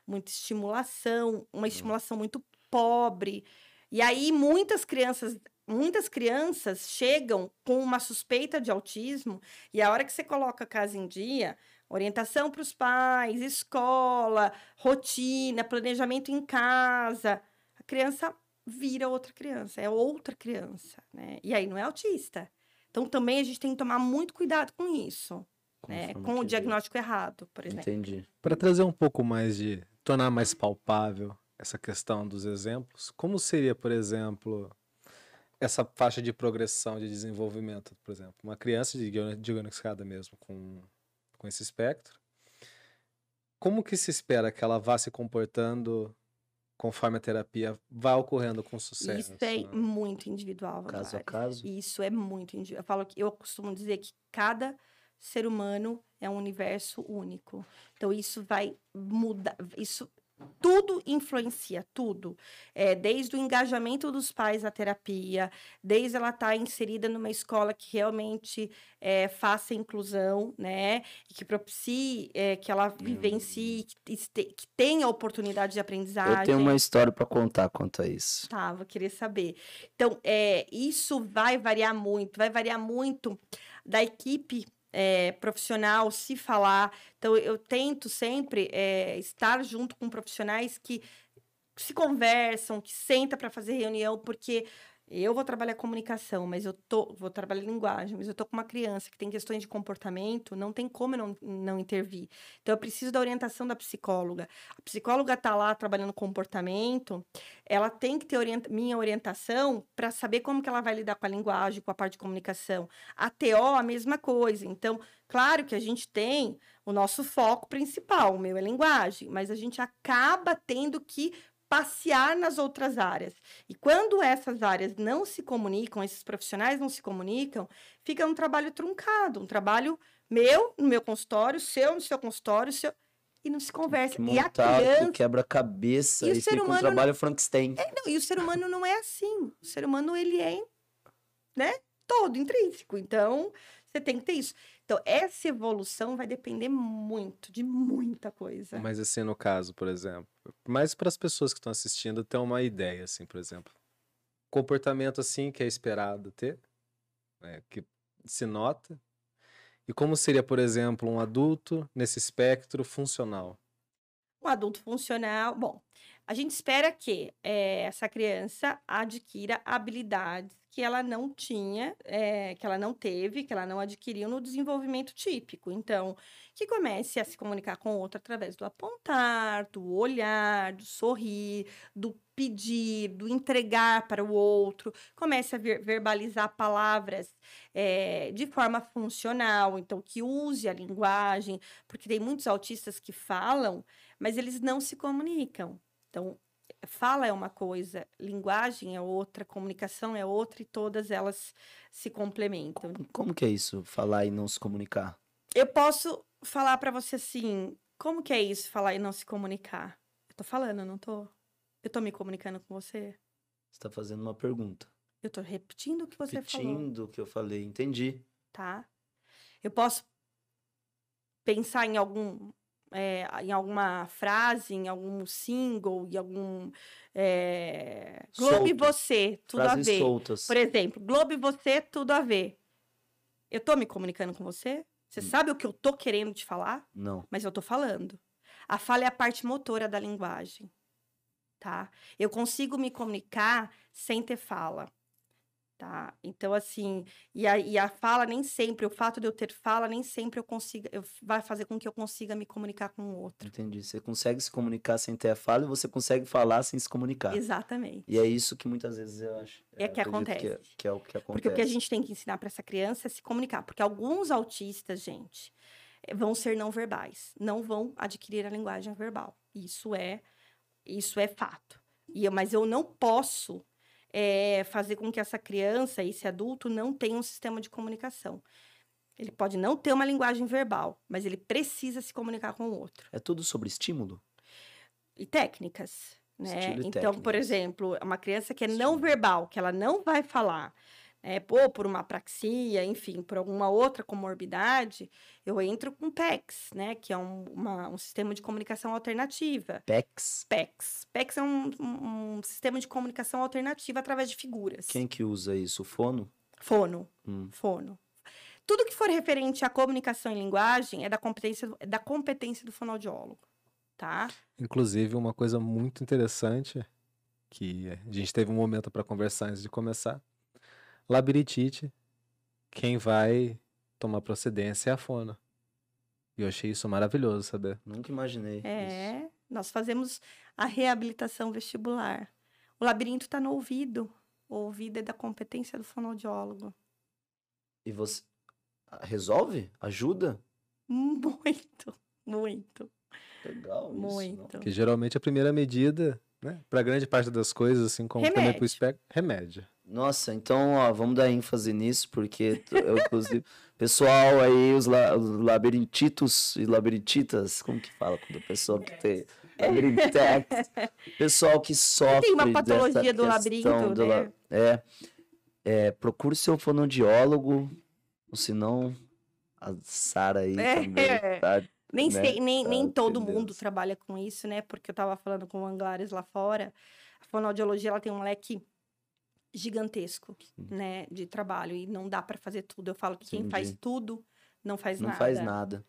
Speaker 3: muita estimulação, uma estimulação muito pobre. E aí, muitas crianças, muitas crianças chegam com uma suspeita de autismo, e a hora que você coloca a casa em dia, orientação para os pais, escola, rotina, planejamento em casa. A criança vira outra criança, é outra criança, né? E aí não é autista. Então também a gente tem que tomar muito cuidado com isso, né? Com o diagnóstico errado, por exemplo.
Speaker 1: Entendi.
Speaker 2: Para trazer um pouco mais de tornar mais palpável essa questão dos exemplos, como seria, por exemplo, essa faixa de progressão de desenvolvimento, por exemplo, uma criança diagnosticada mesmo com com esse espectro. Como que se espera que ela vá se comportando conforme a terapia vá ocorrendo com sucesso?
Speaker 3: Isso é né? muito individual.
Speaker 1: Caso a caso?
Speaker 3: Isso é muito individual. Eu falo que eu costumo dizer que cada ser humano é um universo único. Então isso vai mudar, isso tudo influencia, tudo. É, desde o engajamento dos pais na terapia, desde ela estar tá inserida numa escola que realmente é, faça inclusão, né? E que propicie é, que ela vivencie, que, que tenha oportunidade de aprendizagem.
Speaker 1: Eu tenho uma história para contar quanto a isso.
Speaker 3: Tá, vou querer saber. Então, é, isso vai variar muito, vai variar muito da equipe é, profissional, se falar. Então, eu tento sempre é, estar junto com profissionais que se conversam, que senta para fazer reunião, porque eu vou trabalhar comunicação, mas eu tô, vou trabalhar linguagem, mas eu tô com uma criança que tem questões de comportamento, não tem como eu não, não intervir. Então eu preciso da orientação da psicóloga. A psicóloga tá lá trabalhando comportamento, ela tem que ter minha orientação para saber como que ela vai lidar com a linguagem, com a parte de comunicação. A TO a mesma coisa. Então, claro que a gente tem o nosso foco principal, o meu é linguagem, mas a gente acaba tendo que passear nas outras áreas. E quando essas áreas não se comunicam, esses profissionais não se comunicam, fica um trabalho truncado, um trabalho meu no meu consultório, seu no seu consultório, seu e não se conversa.
Speaker 1: Que e a criança quebra-cabeça, e, e ser humano um trabalho não... Frankenstein.
Speaker 3: É, não, e o ser humano não é assim. O ser humano ele é, né, todo intrínseco. Então, você tem que ter isso. Então, essa evolução vai depender muito de muita coisa.
Speaker 2: Mas assim, no caso, por exemplo, mais para as pessoas que estão assistindo ter uma ideia, assim, por exemplo. Comportamento assim que é esperado ter, né, que se nota. E como seria, por exemplo, um adulto nesse espectro funcional?
Speaker 3: Um adulto funcional, bom, a gente espera que é, essa criança adquira habilidades que ela não tinha, é, que ela não teve, que ela não adquiriu no desenvolvimento típico. Então, que comece a se comunicar com outro através do apontar, do olhar, do sorrir, do pedir, do entregar para o outro, comece a ver, verbalizar palavras é, de forma funcional, então que use a linguagem, porque tem muitos autistas que falam, mas eles não se comunicam. Então, fala é uma coisa, linguagem é outra, comunicação é outra e todas elas se complementam.
Speaker 1: Como que é isso, falar e não se comunicar?
Speaker 3: Eu posso falar para você assim, como que é isso, falar e não se comunicar? Eu tô falando, eu não tô? Eu tô me comunicando com você?
Speaker 1: Você tá fazendo uma pergunta.
Speaker 3: Eu tô repetindo o que você falou,
Speaker 1: Repetindo o que eu falei, entendi.
Speaker 3: tá? Eu posso pensar em algum é, em alguma frase, em algum single, em algum é... Globo e
Speaker 1: Solto.
Speaker 3: você, tudo a
Speaker 1: Frases
Speaker 3: ver.
Speaker 1: soltas.
Speaker 3: Por exemplo, Globo e você, tudo a ver. Eu tô me comunicando com você? Você
Speaker 1: Hum.
Speaker 3: sabe o que eu tô querendo te falar?
Speaker 1: Não.
Speaker 3: Mas eu tô falando. A fala é a parte motora da linguagem, tá? Eu consigo me comunicar sem ter fala, tá? Então, assim, e a, e a fala nem sempre, o fato de eu ter fala, nem sempre eu consiga, eu, vai fazer com que eu consiga me comunicar com o outro.
Speaker 1: Entendi. Você consegue se comunicar sem ter a fala e você consegue falar sem se comunicar.
Speaker 3: Exatamente.
Speaker 1: E é isso que muitas vezes eu acho.
Speaker 3: É
Speaker 1: eu
Speaker 3: que
Speaker 1: acredito Que é,
Speaker 3: acontece.
Speaker 1: que é o que acontece.
Speaker 3: Porque o que a gente tem que ensinar para essa criança é se comunicar. Porque alguns autistas, gente, eh, vão ser não verbais, não vão adquirir a linguagem verbal. Isso é, isso é fato. E eu- mas eu não posso eh, fazer com que essa criança, esse adulto, não tenha um sistema de comunicação. Ele pode não ter uma linguagem verbal, mas ele precisa se comunicar com o outro.
Speaker 1: É tudo sobre estímulo?
Speaker 3: E técnicas, né? Então, por
Speaker 1: técnicas.
Speaker 3: exemplo, uma criança que é não verbal, que ela não vai falar, né? Ou por uma apraxia, enfim, por alguma outra comorbidade, eu entro com PECs, né? Que é um, uma- um sistema de comunicação alternativa.
Speaker 1: PECs?
Speaker 3: PECs. PECs é um, um- sistema de comunicação alternativa através de figuras.
Speaker 1: Quem que usa isso? O fono?
Speaker 3: Fono.
Speaker 1: Hum.
Speaker 3: Fono. Tudo que for referente à comunicação em linguagem é da competência, do- é da competência do fonoaudiólogo, tá?
Speaker 2: Inclusive, uma coisa muito interessante que a gente teve um momento para conversar antes de começar. Labirintite, quem vai tomar procedência é a fono. E eu achei isso maravilhoso, saber.
Speaker 1: Nunca imaginei isso.
Speaker 3: É, nós fazemos a reabilitação vestibular. O labirinto está no ouvido. O ouvido é da competência do fonoaudiólogo.
Speaker 1: E você resolve? Ajuda?
Speaker 3: Muito, muito,
Speaker 1: Legal isso.
Speaker 3: muito.
Speaker 1: não?
Speaker 2: Porque geralmente a primeira medida, né, para grande parte das coisas, assim como também para
Speaker 3: Remédio.
Speaker 2: o espectro, remédio.
Speaker 1: Nossa, então, ó, vamos dar ênfase nisso, porque eu, inclusive, *laughs* pessoal aí, os, la, os labirintitos e labirintitas, como que fala quando a pessoa que tem labirintects, pessoal que sofre
Speaker 3: Tem uma patologia do labirinto,
Speaker 1: do la-
Speaker 3: né?
Speaker 1: é, é, procure seu fonoaudiólogo, ou senão a Sara aí
Speaker 3: É.
Speaker 1: também, tá?
Speaker 3: Nem
Speaker 1: né?
Speaker 3: sei, nem, nem
Speaker 1: Ah,
Speaker 3: todo
Speaker 1: meu
Speaker 3: mundo
Speaker 1: Deus.
Speaker 3: trabalha com isso, né? Porque eu estava falando com o Anglares lá fora. A fonoaudiologia ela tem um leque gigantesco, né, de trabalho e não dá para fazer tudo. Eu falo que quem faz
Speaker 1: Entendi.
Speaker 3: tudo não faz
Speaker 1: Não
Speaker 3: nada.
Speaker 1: faz nada.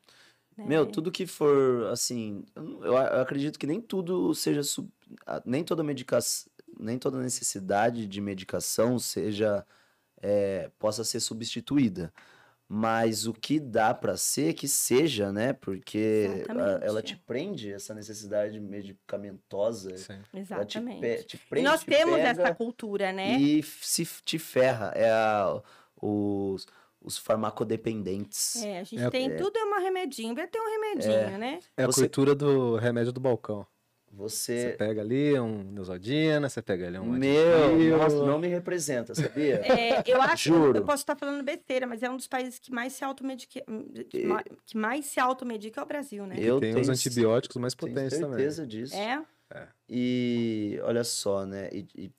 Speaker 3: né?
Speaker 1: Meu, tudo que for assim, eu, não- acredito que nem tudo seja sub- nem toda medicação, nem toda necessidade de medicação seja é, possa ser substituída. Mas o que dá pra ser que seja, né? Porque a- ela
Speaker 3: Exatamente.
Speaker 1: te prende essa necessidade medicamentosa,
Speaker 2: Sim.
Speaker 1: ela te,
Speaker 3: Exatamente.
Speaker 1: pe- te
Speaker 3: E
Speaker 1: prende,
Speaker 3: nós
Speaker 1: te
Speaker 3: temos
Speaker 1: pega
Speaker 3: essa cultura, né?
Speaker 1: e se te ferra. É a, os, os farmacodependentes.
Speaker 3: É, a gente
Speaker 2: É-
Speaker 3: tem
Speaker 1: é-
Speaker 3: tudo é uma remedinho, vai ter um remedinho, né?
Speaker 2: É a
Speaker 1: Você-
Speaker 2: cultura do remédio do balcão. Você
Speaker 1: Você
Speaker 2: pega ali um Neosaldina, você pega ali um
Speaker 1: Meu, nossa, não me representa, sabia?
Speaker 3: É, eu acho,
Speaker 1: Juro.
Speaker 3: eu posso estar falando besteira, mas é um dos países que mais se automedica, que, ma- que mais se automedica é o Brasil, né?
Speaker 1: Eu
Speaker 2: tem
Speaker 1: tenho,
Speaker 2: os antibióticos mais
Speaker 1: tenho
Speaker 2: potentes também.
Speaker 1: certeza disso.
Speaker 3: É,
Speaker 1: E olha só, né? E, e,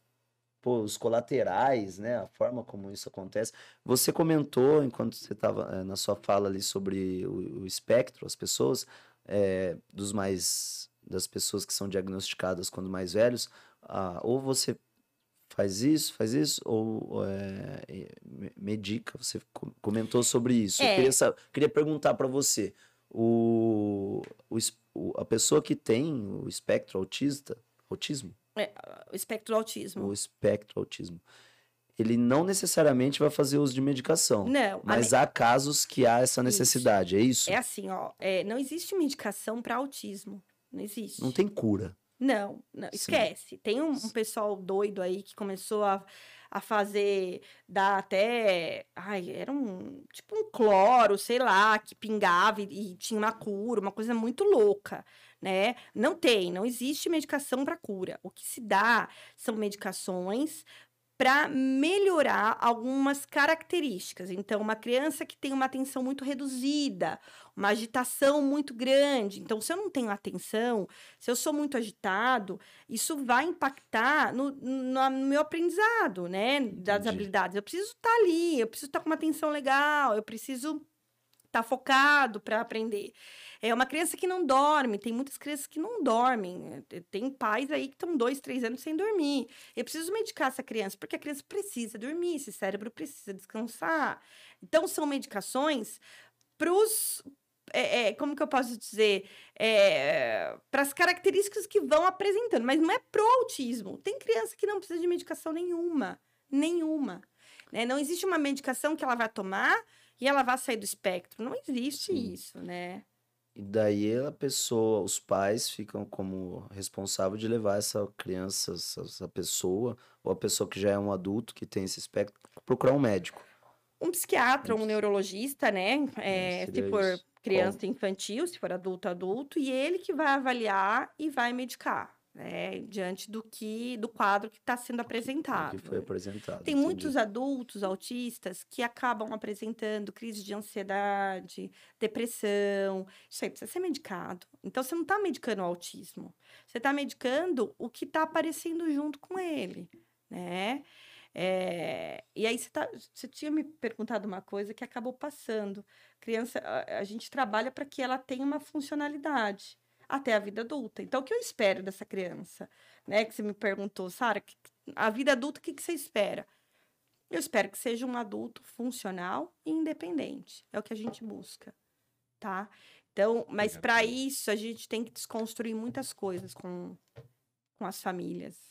Speaker 1: pô, os colaterais, né? A forma como isso acontece. Você comentou, enquanto você estava na sua fala ali sobre o, o espectro, as pessoas, é, dos mais. Das pessoas que são diagnosticadas quando mais velhos, ah, ou você faz isso, faz isso, ou é, me- medica. Você co- comentou sobre isso. Eu
Speaker 3: É.
Speaker 1: queria, sa- queria perguntar para você. O, o, a pessoa que tem o espectro autista, autismo,
Speaker 3: o espectro autismo.
Speaker 1: o espectro autismo, ele não necessariamente vai fazer uso de medicação,
Speaker 3: Não,
Speaker 1: mas há casos que há essa necessidade, é isso?
Speaker 3: É assim, ó, é, não existe medicação para autismo. Não existe.
Speaker 1: Não tem cura.
Speaker 3: Não, não, esquece. Tem um, um pessoal doido aí que começou a, a fazer, dar até, ai, era um, tipo um cloro, sei lá, que pingava e, e tinha uma cura, uma coisa muito louca, né? Não tem, não existe medicação para cura. O que se dá são medicações para melhorar algumas características. Então, uma criança que tem uma atenção muito reduzida, uma agitação muito grande. Então, se eu não tenho atenção, se eu sou muito agitado, isso vai impactar no, no, no meu aprendizado, né? Das Entendi. habilidades. Eu preciso estar tá ali, eu preciso estar tá com uma atenção legal, eu preciso estar tá focado para aprender. É uma criança que não dorme, tem muitas crianças que não dormem. Eh, tem pais aí que estão dois, três anos sem dormir. Eu preciso medicar essa criança, porque a criança precisa dormir, esse cérebro precisa descansar. Então, são medicações para os. É, é, como que eu posso dizer? É, para as características que vão apresentando, mas não é pro autismo. Tem criança que não precisa de medicação nenhuma. Nenhuma. Né? Não existe uma medicação que ela vai tomar e ela vai sair do espectro. Não existe Sim. isso, né?
Speaker 1: E daí a pessoa, os pais ficam como responsável de levar essa criança, essa pessoa, ou a pessoa que já é um adulto que tem esse espectro, procurar um médico.
Speaker 3: Um psiquiatra, um neurologista, né? É, se for isso. criança infantil, se for adulto, adulto, e ele que vai avaliar e vai medicar né, diante do que do quadro que está sendo apresentado.
Speaker 1: Que foi apresentado.
Speaker 3: Tem entendi. muitos adultos autistas que acabam apresentando crise de ansiedade, depressão. Isso aí precisa ser medicado. Então você não está medicando o autismo, você está medicando o que está aparecendo junto com ele, né? É, e aí você, tá, você tinha me perguntado uma coisa que acabou passando. Criança, a, a gente trabalha para que ela tenha uma funcionalidade até a vida adulta. Então, o que eu espero dessa criança? Né? Que você me perguntou, Sara, a vida adulta, o que, que você espera? Eu espero que seja um adulto funcional e independente. É o que a gente busca, tá? Então, mas para isso a gente tem que desconstruir muitas coisas com, com as famílias.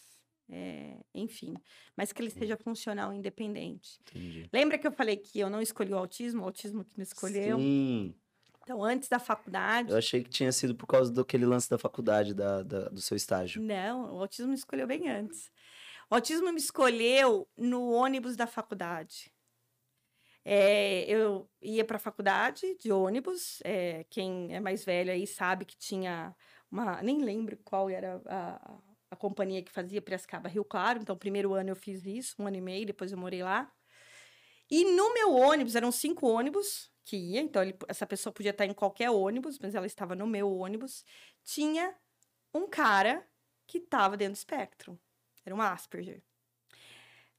Speaker 3: É, enfim, mas que ele seja funcional e independente. Entendi. Lembra que eu falei que eu não escolhi o autismo, o autismo que me escolheu?
Speaker 1: Sim.
Speaker 3: Então, antes da faculdade.
Speaker 1: Eu achei que tinha sido por causa daquele lance da faculdade, da, da, do seu estágio.
Speaker 3: Não, o autismo me escolheu bem antes. O autismo me escolheu no ônibus da faculdade. É, eu ia para a faculdade de ônibus. É, quem é mais velho aí sabe que tinha uma. Nem lembro qual era a, a companhia que fazia Piracicaba Rio Claro. Então, primeiro ano eu fiz isso, um ano e meio, depois eu morei lá. E no meu ônibus, eram cinco ônibus que ia, então ele, essa pessoa podia estar em qualquer ônibus, mas ela estava no meu ônibus. Tinha um cara que estava dentro do espectro. Era um Asperger.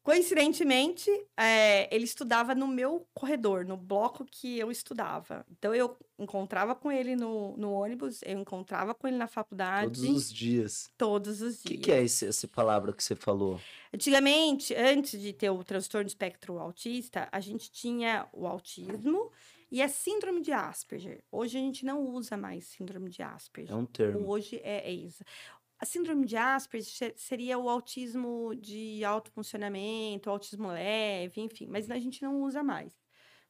Speaker 3: Coincidentemente, é, ele estudava no meu corredor, no bloco que eu estudava. Então, eu encontrava com ele no, no ônibus, eu encontrava com ele na faculdade.
Speaker 1: Todos os dias.
Speaker 3: Todos os dias.
Speaker 1: O que, que, é esse, essa palavra que você falou?
Speaker 3: Antigamente, antes de ter o transtorno de espectro autista, a gente tinha o autismo e a síndrome de Asperger. Hoje a gente não usa mais síndrome de Asperger.
Speaker 1: É um termo.
Speaker 3: Hoje é, é isso. A síndrome de Asperger seria o autismo de alto funcionamento, autismo leve, enfim, mas a gente não usa mais.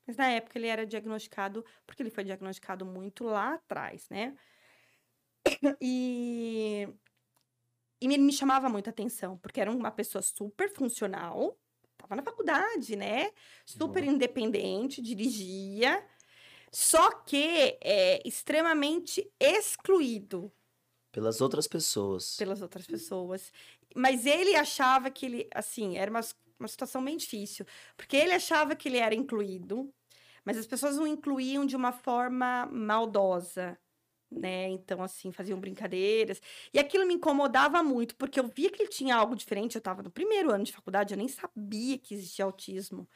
Speaker 3: Mas na época ele era diagnosticado, porque ele foi diagnosticado muito lá atrás, né? *coughs* E, e ele me chamava muita atenção, porque era uma pessoa super funcional, estava na faculdade, né? Super independente, dirigia, só que é extremamente excluído
Speaker 1: pelas outras pessoas.
Speaker 3: Pelas outras pessoas. Mas ele achava que ele, assim, era uma, uma situação bem difícil. Porque ele achava que ele era incluído, mas as pessoas o incluíam de uma forma maldosa, né? Então, assim, faziam brincadeiras. E aquilo me incomodava muito, porque eu via que ele tinha algo diferente. Eu estava no primeiro ano de faculdade, eu nem sabia que existia autismo.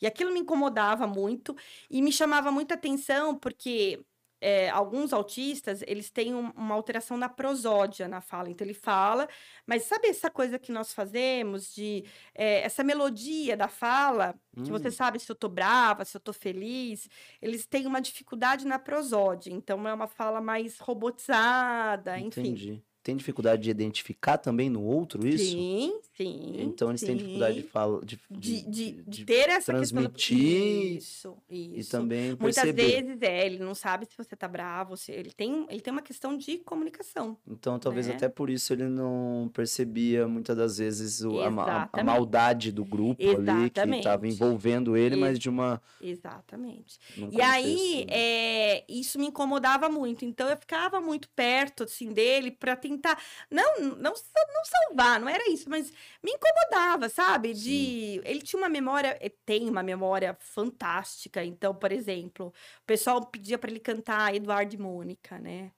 Speaker 3: E aquilo me incomodava muito e me chamava muita atenção, porque é, alguns autistas, eles têm um, uma alteração na prosódia na fala. Então, ele fala, mas sabe essa coisa que nós fazemos de... É, essa melodia da fala, hum. que você hum. sabe se eu tô brava, se eu tô feliz. Eles têm uma dificuldade na prosódia. Então, é uma fala mais robotizada, enfim.
Speaker 1: Tem dificuldade de identificar também no outro isso?
Speaker 3: Sim, sim.
Speaker 1: Então eles
Speaker 3: sim.
Speaker 1: têm dificuldade de falar, de,
Speaker 3: de, de, de, ter essa
Speaker 1: transmitir
Speaker 3: isso, isso.
Speaker 1: e também
Speaker 3: Muitas
Speaker 1: perceber.
Speaker 3: vezes é, ele não sabe se você tá bravo, se ele tem, ele tem uma questão de comunicação.
Speaker 1: Então talvez né? até por isso ele não percebia muitas das vezes o, a, a, maldade do grupo Exatamente. ali que estava envolvendo ele, mas de uma
Speaker 3: Exatamente. E aí né? é, isso me incomodava muito. Então eu ficava muito perto assim dele para tentar tentar. Não, não, não salvar, não era isso, mas me incomodava, sabe? De. Ele tinha uma memória, tem uma memória fantástica. Então, por exemplo, o pessoal pedia para ele cantar Eduardo e Mônica, né?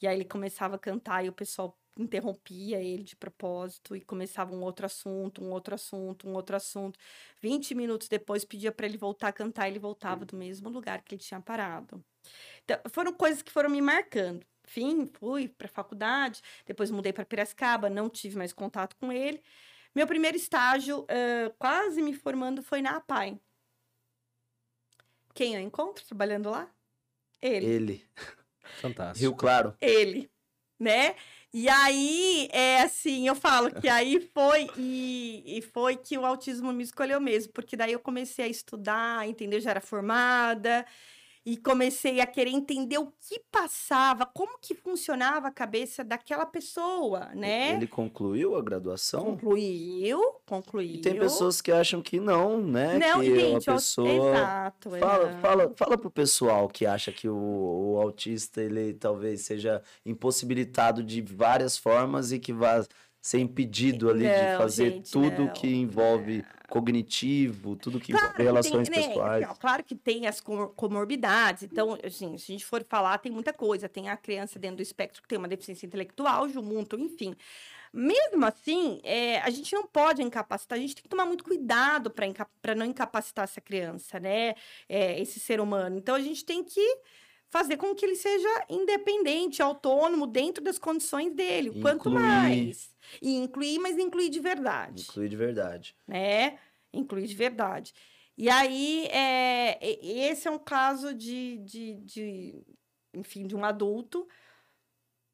Speaker 3: E aí ele começava a cantar e o pessoal interrompia ele de propósito e começava um outro assunto, um outro assunto, um outro assunto. 20 minutos depois pedia para ele voltar a cantar, ele voltava do mesmo lugar que ele tinha parado. Então, foram coisas que foram me marcando. Enfim, fui para a faculdade, depois mudei para Piracicaba, não tive mais contato com ele. Meu primeiro estágio, uh, quase me formando, foi na APAI. Quem eu encontro trabalhando lá? Ele.
Speaker 1: Ele. *laughs*
Speaker 2: Fantástico.
Speaker 1: Rio Claro.
Speaker 3: Ele, né? E aí, é assim, eu falo que aí foi e, e, foi que o autismo me escolheu mesmo, porque daí eu comecei a estudar, entendeu? Já era formada, e comecei a querer entender o que passava, como que funcionava a cabeça daquela pessoa, né?
Speaker 1: Ele concluiu a graduação?
Speaker 3: Concluiu, concluiu.
Speaker 1: E tem pessoas que acham que não, né?
Speaker 3: Não,
Speaker 1: que
Speaker 3: gente,
Speaker 1: a pessoa...
Speaker 3: exato.
Speaker 1: Fala,
Speaker 3: é.
Speaker 1: fala, fala pro pessoal que acha que o, o autista, ele talvez seja impossibilitado de várias formas e que vai ser impedido ali de
Speaker 3: Não,
Speaker 1: fazer
Speaker 3: gente,
Speaker 1: tudo
Speaker 3: não.
Speaker 1: que envolve cognitivo, tudo que
Speaker 3: Claro
Speaker 1: relações
Speaker 3: tem, né,
Speaker 1: pessoais.
Speaker 3: assim, ó, claro que tem as comor- comorbidades. Então, assim, se a gente for falar, tem muita coisa. Tem a criança dentro do espectro que tem uma deficiência intelectual, junto, enfim. Mesmo assim, é, a gente não pode incapacitar, a gente tem que tomar muito cuidado para não incapacitar essa criança, né? É, esse ser humano. Então, a gente tem que fazer com que ele seja independente, autônomo, dentro das condições dele. Quanto
Speaker 1: Incluir.
Speaker 3: mais. E incluir, mas incluir de verdade
Speaker 1: Inclui de verdade.
Speaker 3: né? Incluir de verdade. E aí, é, esse é um caso de, de, de, enfim, de um adulto,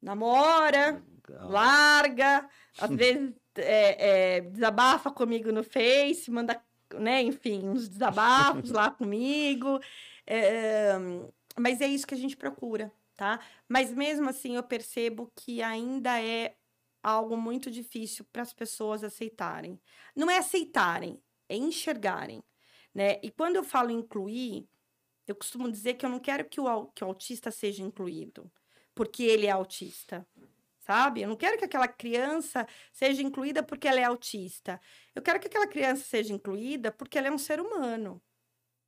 Speaker 3: namora,
Speaker 1: Legal.
Speaker 3: larga, *laughs* às vezes é, é, desabafa comigo no Face, manda, né, enfim, uns desabafos *laughs* lá comigo. É, mas é isso que a gente procura, tá? Mas mesmo assim, eu percebo que ainda é algo muito difícil para as pessoas aceitarem. Não é aceitarem, é enxergarem, né? E quando eu falo incluir, eu costumo dizer que eu não quero que o, que o autista seja incluído, porque ele é autista, sabe? Eu não quero que aquela criança seja incluída porque ela é autista. Eu quero que aquela criança seja incluída porque ela é um ser humano.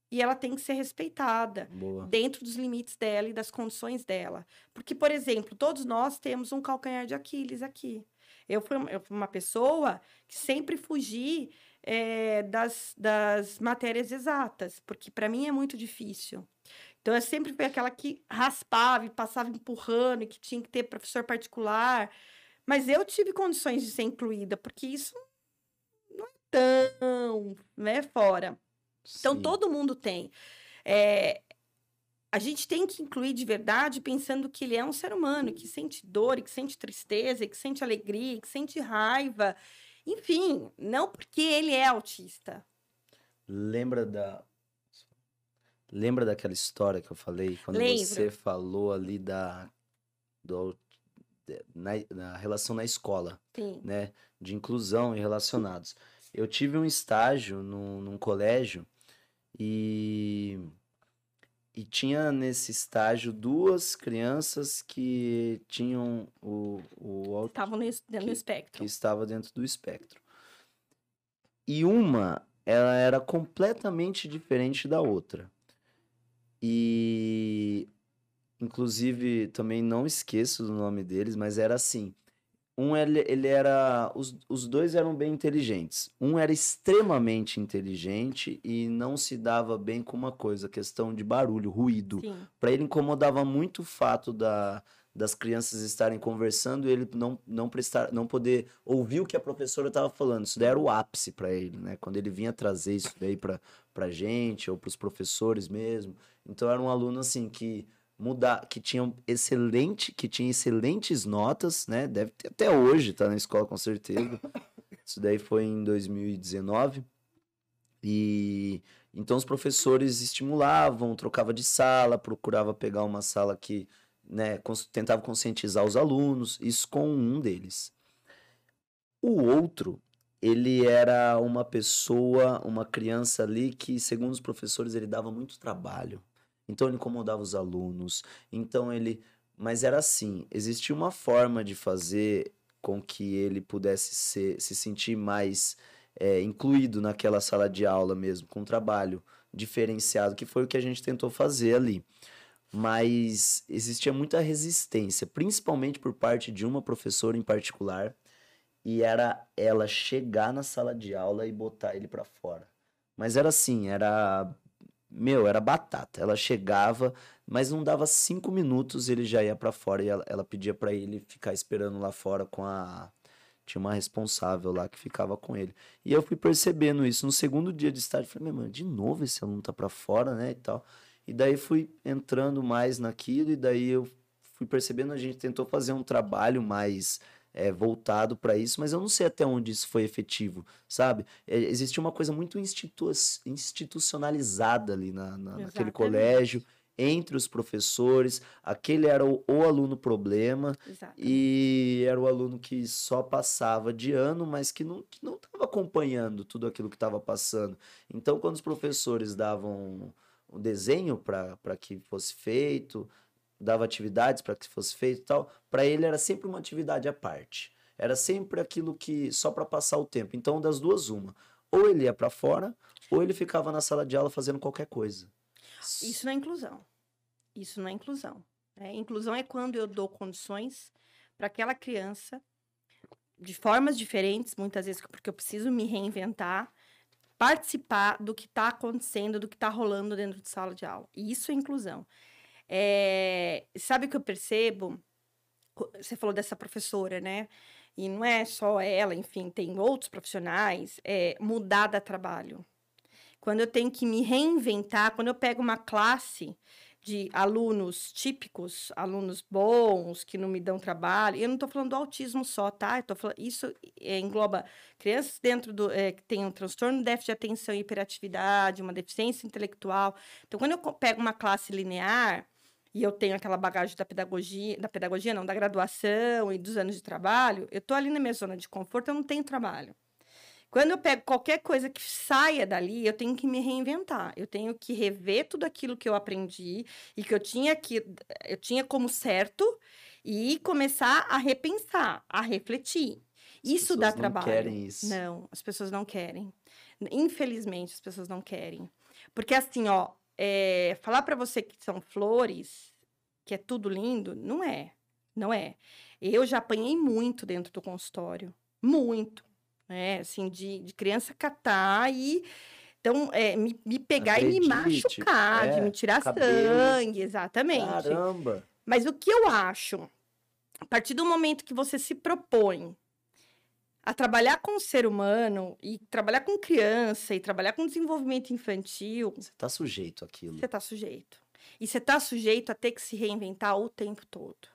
Speaker 3: E ela tem que ser respeitada
Speaker 1: Boa.
Speaker 3: dentro dos limites dela e das condições dela. Porque, por exemplo, todos nós temos um calcanhar de Aquiles aqui. Eu fui, uma- pessoa que sempre fugi eh, das, das matérias exatas, porque para mim é muito difícil. Então, eu sempre fui aquela que raspava e passava empurrando e que tinha que ter professor particular. Mas eu tive condições de ser incluída, porque isso não é tão né, fora. Então,
Speaker 1: Sim.
Speaker 3: todo mundo tem. É, a gente tem que incluir de verdade pensando que ele é um ser humano, que sente dor, e que sente tristeza, que sente alegria, que sente raiva. Enfim, não porque ele é autista.
Speaker 1: Lembra da. Lembra daquela história que eu falei? Quando
Speaker 3: Lembro.
Speaker 1: você falou ali da. Do, na, na relação na escola,
Speaker 3: Sim.
Speaker 1: né? De inclusão e relacionados. Eu tive um estágio num, num colégio e. E tinha nesse estágio duas crianças que tinham o, o
Speaker 3: Estavam no, dentro do
Speaker 1: que-
Speaker 3: espectro.
Speaker 1: que estava dentro do espectro. E uma, ela era completamente diferente da outra. E, inclusive, também não esqueço do nome deles, mas era assim. Um, ele, ele era. Os, os dois eram bem inteligentes. Um era extremamente inteligente e não se dava bem com uma coisa, questão de barulho, ruído. Para ele incomodava muito o fato da, das crianças estarem conversando e ele não, não prestar, não poder ouvir o que a professora estava falando. Isso daí era o ápice para ele, né? Quando ele vinha trazer isso daí para para gente ou para os professores mesmo. Então era um aluno assim que mudar, que tinha excelente, que tinha excelentes notas, né? Deve ter até hoje, tá na escola com certeza. *laughs* Isso daí foi em 2019. E então os professores estimulavam, trocava de sala, procurava pegar uma sala que, né, tentava conscientizar os alunos, isso com um deles. O outro, ele era uma pessoa, uma criança ali que, segundo os professores, ele dava muito trabalho. Então ele incomodava os alunos, então ele Mas era assim, existia uma forma de fazer com que ele pudesse ser, se sentir mais é, incluído naquela sala de aula mesmo, com um trabalho diferenciado, que foi o que a gente tentou fazer ali. Mas existia muita resistência, principalmente por parte de uma professora em particular, e era ela chegar na sala de aula e botar ele para fora. Mas era assim, era meu, era batata. Ela chegava, mas não dava cinco minutos, ele já ia para fora e ela, ela pedia para ele ficar esperando lá fora com a. Tinha uma responsável lá que ficava com ele. E eu fui percebendo isso. No segundo dia de estágio, falei, meu, mano, de novo esse aluno tá para fora, né? E tal. E daí fui entrando mais naquilo, e daí eu fui percebendo, a gente tentou fazer um trabalho mais é, voltado para isso, mas eu não sei até onde isso foi efetivo, sabe? É, existe uma coisa muito institu institucionalizada ali na, na naquele colégio, entre os professores. Aquele era o, o aluno problema Exatamente. e era o aluno que só passava de ano, mas que não estava acompanhando tudo aquilo que estava passando. Então, quando os professores davam um desenho para que fosse feito, dava atividades para que fosse feito e tal, para ele era sempre uma atividade à parte. Era sempre aquilo que só para passar o tempo. Então, das duas uma, ou ele ia para fora, ou ele ficava na sala de aula fazendo qualquer coisa.
Speaker 3: Isso não é inclusão. Isso não é inclusão. É, inclusão é quando eu dou condições para aquela criança de formas diferentes, muitas vezes porque eu preciso me reinventar, participar do que está acontecendo, do que está rolando dentro de sala de aula. E isso é inclusão. É, sabe o que eu percebo? Você falou dessa professora, né? E não é só ela, enfim, tem outros profissionais. É, mudar de trabalho. Quando eu tenho que me reinventar, quando eu pego uma classe de alunos típicos, alunos bons, que não me dão trabalho. Eu não estou falando do autismo só, tá? Eu tô falando, isso é, engloba crianças dentro do é, que têm um transtorno déficit de atenção e hiperatividade, uma deficiência intelectual. Então, quando eu pego uma classe linear, e eu tenho aquela bagagem da pedagogia, da pedagogia não, da graduação e dos anos de trabalho, eu tô ali na minha zona de conforto, eu não tenho trabalho. Quando eu pego qualquer coisa que saia dali, eu tenho que me reinventar. Eu tenho que rever tudo aquilo que eu aprendi e que eu tinha que eu tinha como certo e começar a repensar, a refletir. As isso dá não trabalho. Querem isso. Não, as pessoas não querem. Infelizmente, as pessoas não querem. Porque assim, ó, é, falar para você que são flores, que é tudo lindo, não é. Não é. Eu já apanhei muito dentro do consultório. Muito. Né? Assim, de, de criança catar e. Então, é, me, me pegar Acredite, e me machucar, é, de me tirar cabelo. sangue, exatamente.
Speaker 1: Caramba!
Speaker 3: Mas o que eu acho, a partir do momento que você se propõe a trabalhar com o ser humano e trabalhar com criança e trabalhar com desenvolvimento infantil.
Speaker 1: Você está sujeito àquilo.
Speaker 3: Você está sujeito. E você está sujeito a ter que se reinventar o tempo todo.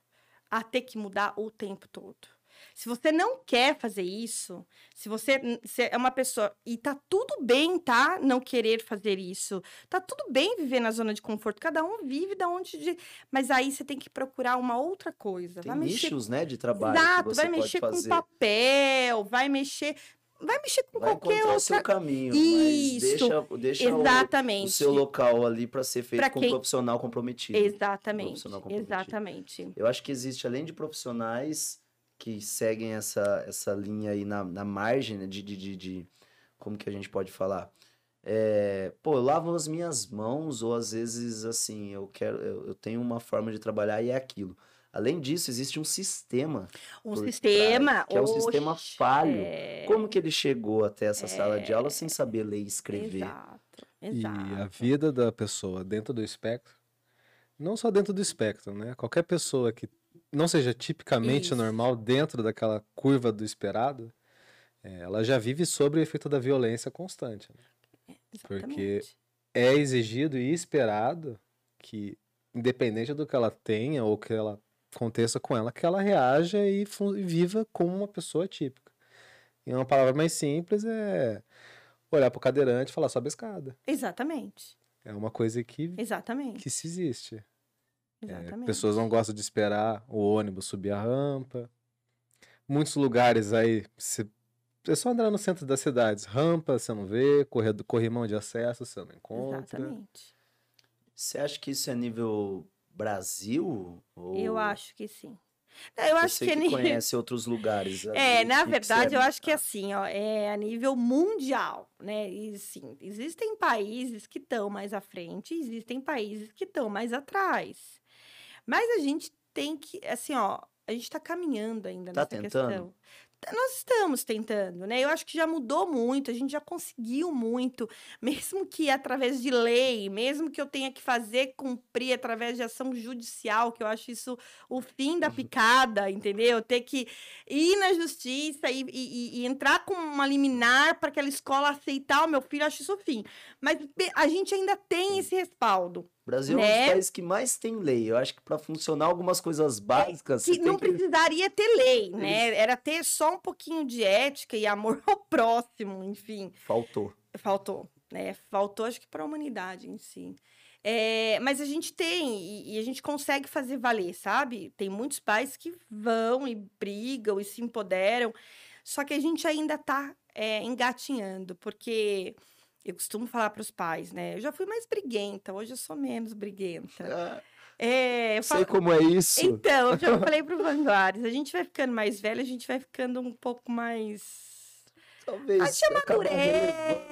Speaker 3: A ter que mudar o tempo todo. Se você não quer fazer isso, se você, se é uma pessoa e tá tudo bem, tá? Não querer fazer isso. Tá tudo bem viver na zona de conforto. Cada um vive da onde de... mas aí você tem que procurar uma outra coisa.
Speaker 1: Tem vai nichos, mexer... né, de trabalho
Speaker 3: Exato, vai mexer com papel, vai mexer vai mexer com
Speaker 1: vai
Speaker 3: qualquer outra...
Speaker 1: o seu caminho,
Speaker 3: Isso,
Speaker 1: deixa, deixa
Speaker 3: exatamente.
Speaker 1: O, o, seu local ali para ser feito pra com quem... um profissional comprometido.
Speaker 3: Exatamente, um profissional comprometido. exatamente.
Speaker 1: Eu acho que existe, além de profissionais, que seguem essa, essa linha aí na, na margem né, de, de, de, de, Como que a gente pode falar? É, pô, eu lavo as minhas mãos, ou às vezes, assim, eu quero. Eu, eu tenho uma forma de trabalhar e é aquilo. Além disso, existe um sistema.
Speaker 3: Um sistema?
Speaker 1: Trás, que é um sistema falho. É... Como que ele chegou até essa é... sala de aula sem saber ler e escrever?
Speaker 3: Exato, exato.
Speaker 2: E a vida da pessoa dentro do espectro, não só dentro do espectro, né? Qualquer pessoa que não seja tipicamente Isso. normal dentro daquela curva do esperado, é, ela já vive sob o efeito da violência constante. Né?
Speaker 3: É,
Speaker 2: Porque é exigido e esperado que, independente do que ela tenha ou que ela aconteça com ela, que ela reaja e, e viva como uma pessoa típica. E uma palavra mais simples é olhar para o cadeirante e falar sobe a escada.
Speaker 3: Exatamente.
Speaker 2: É uma coisa que,
Speaker 3: Exatamente.
Speaker 2: que se existe.
Speaker 3: Exatamente.
Speaker 2: É, pessoas não gostam de esperar o ônibus subir a rampa. Muitos lugares aí, se, é só andar no centro das cidades. Rampa você não vê, corredor, corrimão de acesso você não encontra.
Speaker 3: Exatamente.
Speaker 1: Você acha que isso é nível Brasil? Ou...
Speaker 3: Eu acho que sim. Eu acho
Speaker 1: Você
Speaker 3: que é nível.
Speaker 1: conhece outros lugares. *laughs*
Speaker 3: É,
Speaker 1: ali,
Speaker 3: na verdade,
Speaker 1: você-
Speaker 3: eu acho que é assim, ó, é a nível mundial, né? E sim, existem países que estão mais à frente, existem países que estão mais atrás. Mas a gente tem que, assim, ó, a gente está caminhando ainda
Speaker 1: Tá
Speaker 3: nessa
Speaker 1: tentando?
Speaker 3: questão. Nós estamos tentando, né? Eu acho que já mudou muito, a gente já conseguiu muito, *laughs* mesmo que através de lei, mesmo que eu tenha que fazer cumprir através de ação judicial, que eu acho isso o fim da picada, entendeu? Ter que ir na justiça e, e- e entrar com uma liminar para aquela escola aceitar o meu filho, eu acho isso o fim. Mas a gente ainda tem esse respaldo.
Speaker 1: O Brasil é um
Speaker 3: né?
Speaker 1: dos países que mais tem lei. Eu acho que para funcionar algumas coisas básicas.
Speaker 3: que
Speaker 1: você
Speaker 3: não
Speaker 1: que...
Speaker 3: precisaria ter lei, né? Era ter só um pouquinho de ética e amor *laughs* ao próximo, enfim.
Speaker 1: Faltou.
Speaker 3: Faltou, né? Faltou, acho que para a humanidade em si. É, mas a gente tem, e, e a gente consegue fazer valer, sabe? Tem muitos pais que vão e brigam e se empoderam, só que a gente ainda está engatinhando, porque eu costumo falar para os pais, né? Eu já fui mais briguenta, hoje eu sou menos briguenta. *laughs* É, eu
Speaker 1: sei
Speaker 3: falo,
Speaker 1: como é isso.
Speaker 3: então, eu já *laughs* falei pro Vanguardes, a gente vai ficando mais velho, a gente vai ficando um pouco mais.
Speaker 1: Talvez
Speaker 3: A gente
Speaker 1: acaba relevando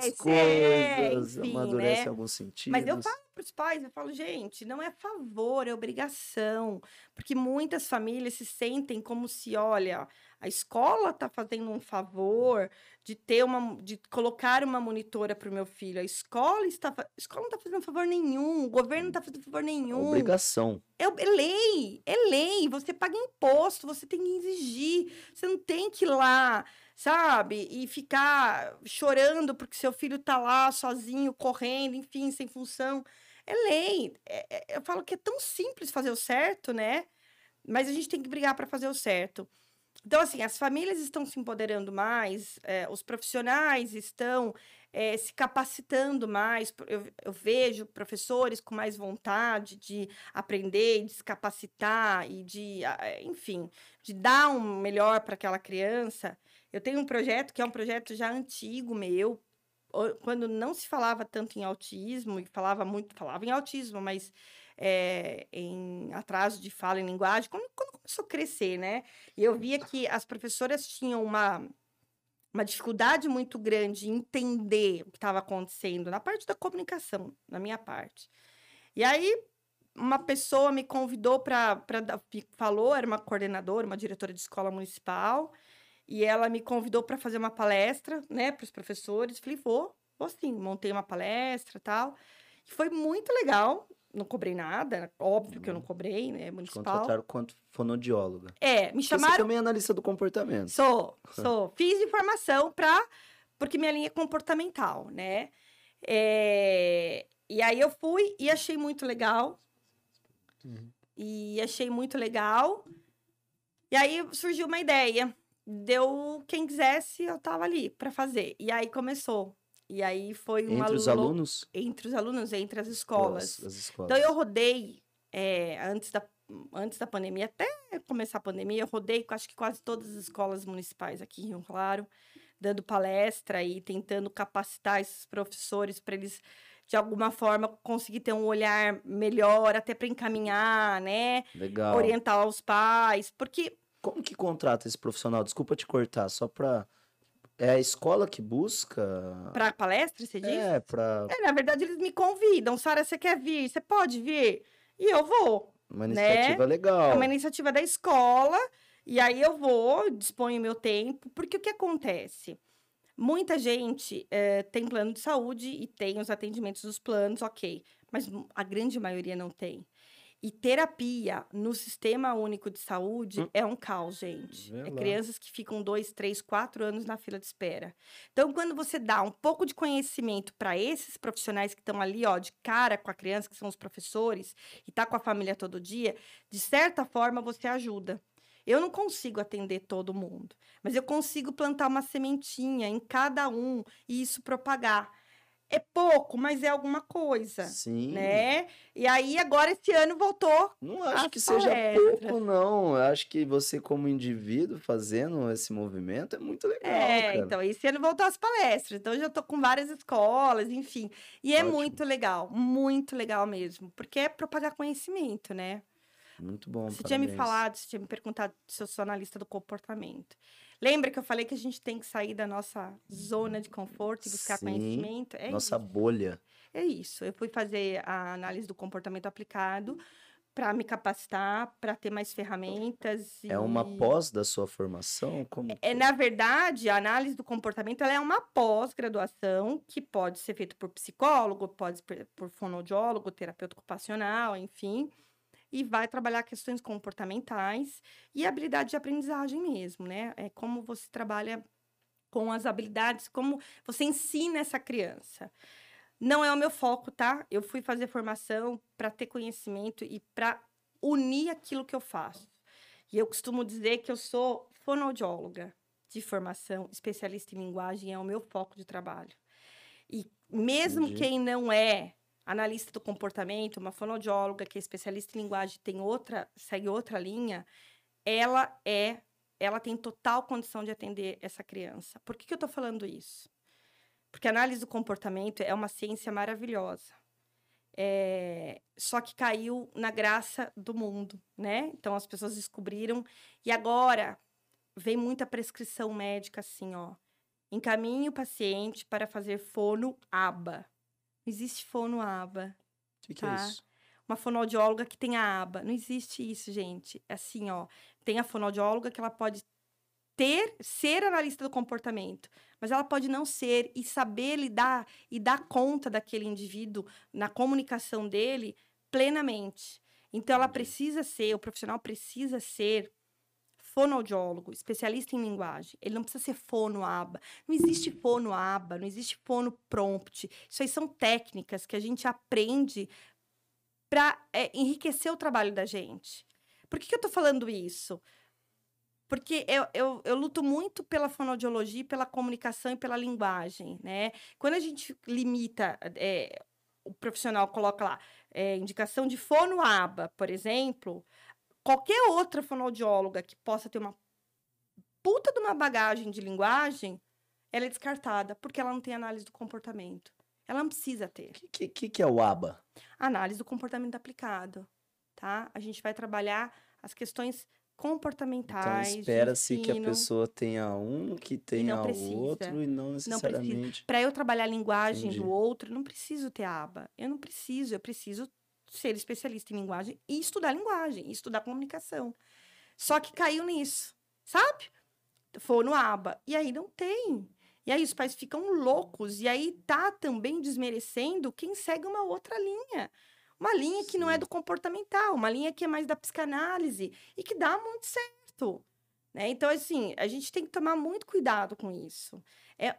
Speaker 3: amadurece, é,
Speaker 1: coisas,
Speaker 3: enfim,
Speaker 1: amadurece
Speaker 3: né?
Speaker 1: em alguns sentidos.
Speaker 3: Mas eu falo para os pais, eu falo, gente, não é favor, é obrigação. Porque muitas famílias se sentem como se, olha, a escola está fazendo um favor de ter uma, de colocar uma monitora para o meu filho. A escola está, a escola não está fazendo favor nenhum, o governo não está fazendo favor nenhum.
Speaker 1: Obrigação.
Speaker 3: É, é lei, é lei. Você paga imposto, você tem que exigir. Você não tem que ir lá, sabe? E ficar chorando porque seu filho tá lá sozinho, correndo, enfim, sem função. É lei. É- é- eu falo que é tão simples fazer o certo, né? Mas a gente tem que brigar para fazer o certo. Então, assim, as famílias estão se empoderando mais, eh, os profissionais estão eh, se capacitando mais. Eu, eu vejo professores com mais vontade de aprender, de se capacitar e de, eh, enfim, de dar um melhor para aquela criança. Eu tenho um projeto que é um projeto já antigo meu, quando não se falava tanto em autismo, e falava muito, falava em autismo, mas eh, em atraso de fala em linguagem, quando, quando começou a crescer, né? E eu via que as professoras tinham uma, uma dificuldade muito grande em entender o que estava acontecendo na parte da comunicação, na minha parte. E aí, uma pessoa me convidou para. Falou, era uma coordenadora, uma diretora de escola municipal, e ela me convidou para fazer uma palestra, né, para os professores. Falei, vou, vou sim. Montei uma palestra tal. E foi muito legal. Não cobrei nada, óbvio que eu não cobrei, né, municipal.
Speaker 1: contrataram quanto fonodióloga.
Speaker 3: É, me
Speaker 1: Porque Você
Speaker 3: chamaram.
Speaker 1: também é analista do comportamento.
Speaker 3: Sou, *laughs* sou. Fiz de formação para porque minha linha é comportamental, né? É, E aí eu fui e achei muito legal.
Speaker 2: Uhum.
Speaker 3: E achei muito legal. E aí surgiu uma ideia. Deu quem quisesse, eu tava ali para fazer. E aí começou. E aí foi uma
Speaker 1: Entre os alunos?
Speaker 3: entre os alunos, entre as escolas.
Speaker 1: As, as escolas.
Speaker 3: Então eu rodei é, antes, da, antes da pandemia, até começar a pandemia, eu rodei com acho que quase todas as escolas municipais aqui em Rio Claro, dando palestra e tentando capacitar esses professores para eles, de alguma forma, conseguir ter um olhar melhor, até para encaminhar, né?
Speaker 1: Legal.
Speaker 3: Orientar os pais. Porque
Speaker 1: Como que contrata esse profissional? Desculpa te cortar, só pra. É a escola que busca?
Speaker 3: para palestra, você diz?
Speaker 1: É, pra
Speaker 3: É, na verdade, eles me convidam. Sara, você quer vir? Você pode vir? E eu vou.
Speaker 1: uma
Speaker 3: né?
Speaker 1: iniciativa legal.
Speaker 3: É uma iniciativa da escola, e aí eu vou, disponho meu tempo, porque o que acontece? Muita gente eh, tem plano de saúde e tem os atendimentos dos planos, ok, mas a grande maioria não tem. E terapia no Sistema Único de Saúde
Speaker 1: Hum.
Speaker 3: é um caos, gente. É crianças que ficam dois, três, quatro anos na fila de espera. Então, quando você dá um pouco de conhecimento para esses profissionais que estão ali, ó, de cara com a criança, que são os professores, e tá com a família todo dia, de certa forma você ajuda. Eu não consigo atender todo mundo, mas eu consigo plantar uma sementinha em cada um e isso propagar. É pouco, mas é alguma coisa,
Speaker 1: Sim.
Speaker 3: né? E aí agora esse ano voltou.
Speaker 1: Não acho
Speaker 3: As
Speaker 1: que seja
Speaker 3: palestras.
Speaker 1: pouco, não. Eu acho que você, como indivíduo, fazendo esse movimento é muito legal,
Speaker 3: É,
Speaker 1: cara.
Speaker 3: então esse ano voltou às palestras. Então eu já tô com várias escolas, enfim. E é
Speaker 1: Ótimo.
Speaker 3: muito legal, muito legal mesmo, porque é propagar conhecimento, né?
Speaker 1: Muito bom.
Speaker 3: Você tinha me
Speaker 1: parabéns.
Speaker 3: falado, você tinha me perguntado se eu sou analista do comportamento. Lembra que eu falei que a gente tem que sair da nossa zona de conforto e buscar
Speaker 1: Sim,
Speaker 3: conhecimento? É
Speaker 1: Nossa
Speaker 3: isso.
Speaker 1: bolha.
Speaker 3: É isso. Eu fui fazer a análise do comportamento aplicado para me capacitar, para ter mais ferramentas.
Speaker 1: É uma
Speaker 3: e-
Speaker 1: pós da sua formação? Como
Speaker 3: É, na verdade, a análise do comportamento é uma pós-graduação que pode ser feita por psicólogo, pode ser por fonoaudiólogo, terapeuta ocupacional, enfim, e vai trabalhar questões comportamentais e habilidade de aprendizagem mesmo, né? É como você trabalha com as habilidades, como você ensina essa criança. Não é o meu foco, tá? Eu fui fazer formação para ter conhecimento e para unir aquilo que eu faço. E eu costumo dizer que eu sou fonoaudióloga de formação, especialista em linguagem, é o meu foco de trabalho. E mesmo
Speaker 1: Entendi.
Speaker 3: quem não é analista do comportamento, uma fonoaudióloga que é especialista em linguagem, tem outra, segue outra linha, ela é, ela tem total condição de atender essa criança. Por que, que eu estou falando isso? Porque a análise do comportamento é uma ciência maravilhosa. É, só que caiu na graça do mundo, né? Então as pessoas descobriram e agora vem muita prescrição médica assim, ó. Encaminhe o paciente para fazer fono aba. Não existe fono aba.
Speaker 1: O que, que
Speaker 3: tá.
Speaker 1: é isso?
Speaker 3: Uma fonoaudióloga que tem a aba. Não existe isso, gente. É Assim, ó. Tem a fonoaudióloga que ela pode ter, ser analista do comportamento, mas ela pode não ser e saber lidar e dar conta daquele indivíduo na comunicação dele plenamente. Então, ela precisa ser, o profissional precisa ser fonoaudiólogo, especialista em linguagem. Ele não precisa ser fono-aba. Não existe fono-aba, não existe fono-prompt. Isso aí são técnicas que a gente aprende para enriquecer o trabalho da gente. Por que, que eu estou falando isso? Porque eu, eu, eu luto muito pela fonoaudiologia, pela comunicação e pela linguagem, né? Quando a gente limita, é, o profissional coloca lá, é, indicação de fono-aba, por exemplo, qualquer outra fonoaudióloga que possa ter uma puta de uma bagagem de linguagem, ela é descartada, porque ela não tem análise do comportamento. Ela não precisa ter.
Speaker 1: O que, que, que é o ABA?
Speaker 3: Análise do comportamento aplicado, tá? A gente vai trabalhar as questões
Speaker 1: Então
Speaker 3: comportamentais. de
Speaker 1: espera-se que a pessoa tenha um, que tenha o outro, e não necessariamente.
Speaker 3: Para eu trabalhar a linguagem
Speaker 1: Entendi.
Speaker 3: do outro, eu não preciso ter aba. Eu não preciso, eu preciso ser especialista em linguagem e estudar linguagem, e estudar comunicação. Só que caiu nisso, sabe? For no aba. E aí não tem. E aí os pais ficam loucos. E aí tá também desmerecendo quem segue uma outra linha. Uma linha que não é do comportamental, uma linha que é mais da psicanálise e que dá muito certo. Né? Então, assim, a gente tem que tomar muito cuidado com isso. É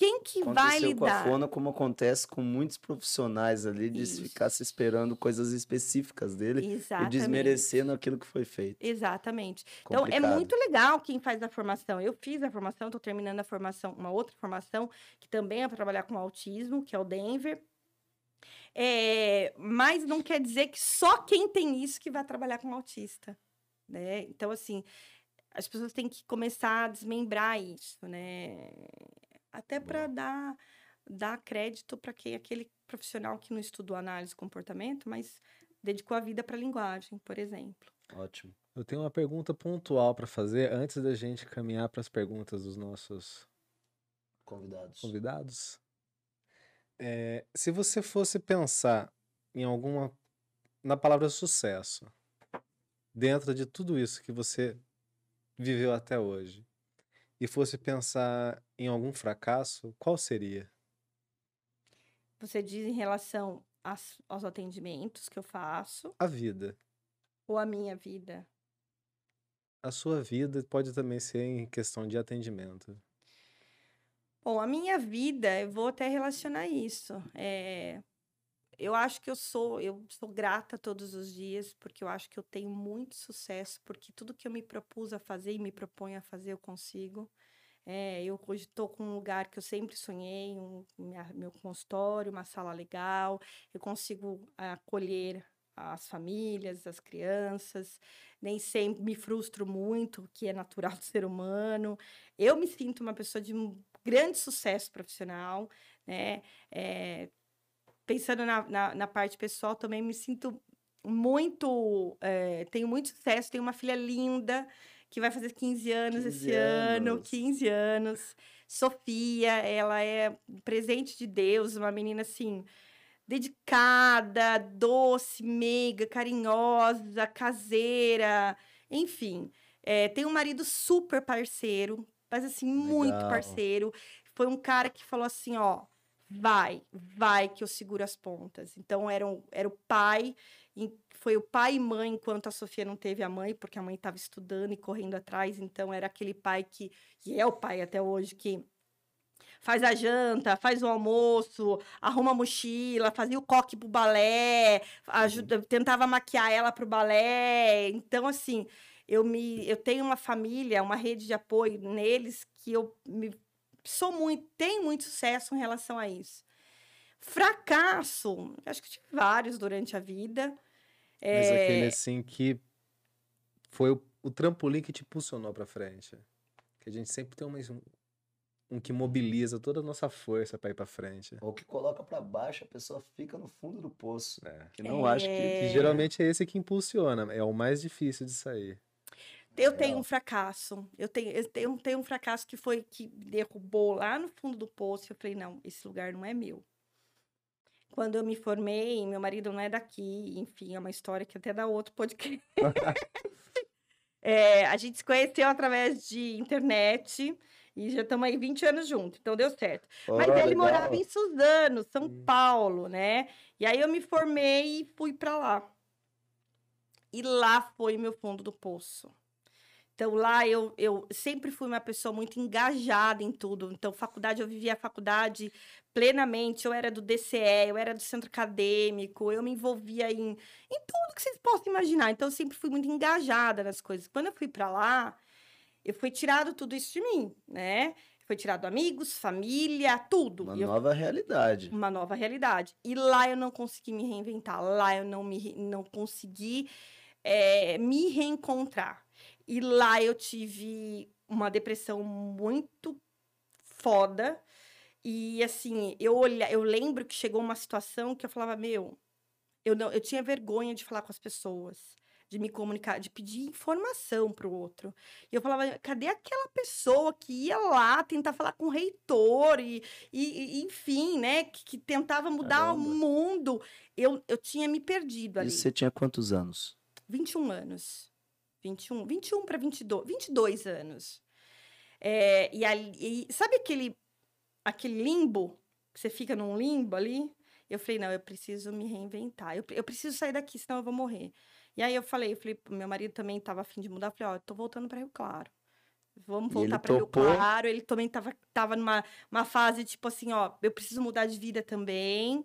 Speaker 3: quem que vai
Speaker 1: Aconteceu com a
Speaker 3: lidar?
Speaker 1: Fona como acontece com muitos profissionais ali, de
Speaker 3: Isso.
Speaker 1: ficar se esperando coisas específicas dele e
Speaker 3: Exatamente.
Speaker 1: desmerecendo aquilo que foi feito.
Speaker 3: Exatamente. Então, é
Speaker 1: Complicado.
Speaker 3: muito legal quem faz a formação. Eu fiz a formação, estou terminando a formação, uma outra formação, que também é para trabalhar com autismo, que é o Denver. É, mas não quer dizer que só quem tem isso que vai trabalhar com autista. Né? Então, assim, as pessoas têm que começar a desmembrar isso, né? Até para dar, dar crédito para quem aquele profissional que não estudou análise e comportamento, mas dedicou a vida para a linguagem, por exemplo.
Speaker 1: Ótimo.
Speaker 2: Eu tenho uma pergunta pontual para fazer antes da gente caminhar para as perguntas dos nossos
Speaker 1: Convidados.
Speaker 2: convidados. É, se você fosse pensar em alguma na palavra sucesso, dentro de tudo isso que você viveu até hoje, e fosse pensar em algum fracasso, qual seria?
Speaker 3: Você diz em relação aos atendimentos que eu faço
Speaker 2: A vida.
Speaker 3: ou a minha vida?
Speaker 2: A sua vida pode também ser em questão de atendimento.
Speaker 3: Bom, a minha vida, eu vou até relacionar isso. É, eu acho que eu sou, eu sou grata todos os dias, porque eu acho que eu tenho muito sucesso, porque tudo que eu me propus a fazer e me proponho a fazer, eu consigo. É, eu hoje estou com um lugar que eu sempre sonhei, um, minha, meu consultório, uma sala legal. Eu consigo acolher as famílias, as crianças. Nem sempre me frustro muito, que é natural *laughs* do ser humano. Eu me sinto uma pessoa de um grande sucesso profissional, né? É, pensando na, na, na, parte pessoal, também me sinto muito. É, tenho muito sucesso, tenho uma filha linda que vai fazer 15 anos 15 esse anos. ano, 15 anos. Sofia, ela é presente de Deus, uma menina assim, dedicada, doce, meiga, carinhosa, caseira, enfim. É, tem um marido super parceiro, mas assim, Legal. muito parceiro. Foi um cara que falou assim: ó, vai, vai que eu seguro as pontas. Então era, um, era o pai foi o pai e mãe enquanto a Sofia não teve a mãe, porque a mãe estava estudando e correndo atrás, então era aquele pai que, e é o pai até hoje, que faz a janta, faz o almoço, arruma a mochila, fazia o coque pro balé, ajuda, uhum. tentava maquiar ela pro balé. Então, assim, eu me eu tenho uma família, uma rede de apoio neles que eu me, sou muito, tenho muito sucesso em relação a isso. Fracasso, acho que tive vários durante a vida.
Speaker 2: Mas é... aquele assim que foi o, o trampolim que te impulsionou para frente. Que a gente sempre tem um, um que mobiliza toda a nossa força para ir para frente.
Speaker 1: Ou que coloca para baixo, a pessoa fica no fundo do poço. É. Que não
Speaker 2: é... acha que... que geralmente é esse que impulsiona, é o mais difícil de sair.
Speaker 3: Eu tenho um fracasso. Eu tenho, eu tenho, tenho um fracasso que foi que derrubou lá no fundo do poço. Eu falei, não, esse lugar não é meu. Quando eu me formei, meu marido não é daqui, enfim, é uma história que até dá outro podcast. *laughs* é, a gente se conheceu através de internet e já estamos aí 20 anos juntos, então deu certo. Oh, Mas ele legal. morava em Suzano, São hum. Paulo, né? E aí eu me formei e fui para lá. E lá foi meu fundo do poço. Então, lá eu, eu sempre fui uma pessoa muito engajada em tudo. Então, faculdade, eu vivia a faculdade plenamente. Eu era do DCE, eu era do centro acadêmico, eu me envolvia em, em tudo que vocês possam imaginar. Então, eu sempre fui muito engajada nas coisas. Quando eu fui para lá, eu fui tirado tudo isso de mim, né? Foi tirado amigos, família, tudo.
Speaker 1: Uma
Speaker 3: eu...
Speaker 1: nova realidade.
Speaker 3: Uma nova realidade. E lá eu não consegui me reinventar. Lá eu não, me, não consegui é, me reencontrar. E lá eu tive uma depressão muito foda. E assim, eu olha, eu lembro que chegou uma situação que eu falava, meu, eu não, eu tinha vergonha de falar com as pessoas, de me comunicar, de pedir informação para o outro. E eu falava, cadê aquela pessoa que ia lá tentar falar com o reitor e, e, e enfim, né, que, que tentava mudar Caramba. o mundo? Eu, eu tinha me perdido ali. E
Speaker 1: você tinha quantos anos?
Speaker 3: 21 anos. 21, 21 para 22, 22 anos. É, e, ali, e sabe aquele, aquele limbo? Que você fica num limbo ali? Eu falei, não, eu preciso me reinventar. Eu, eu preciso sair daqui, senão eu vou morrer. E aí eu falei, eu falei, meu marido também estava afim de mudar. Eu falei, ó, oh, eu tô voltando para Rio Claro. Vamos voltar para Rio Claro. Ele também estava tava numa uma fase tipo assim, ó, eu preciso mudar de vida também.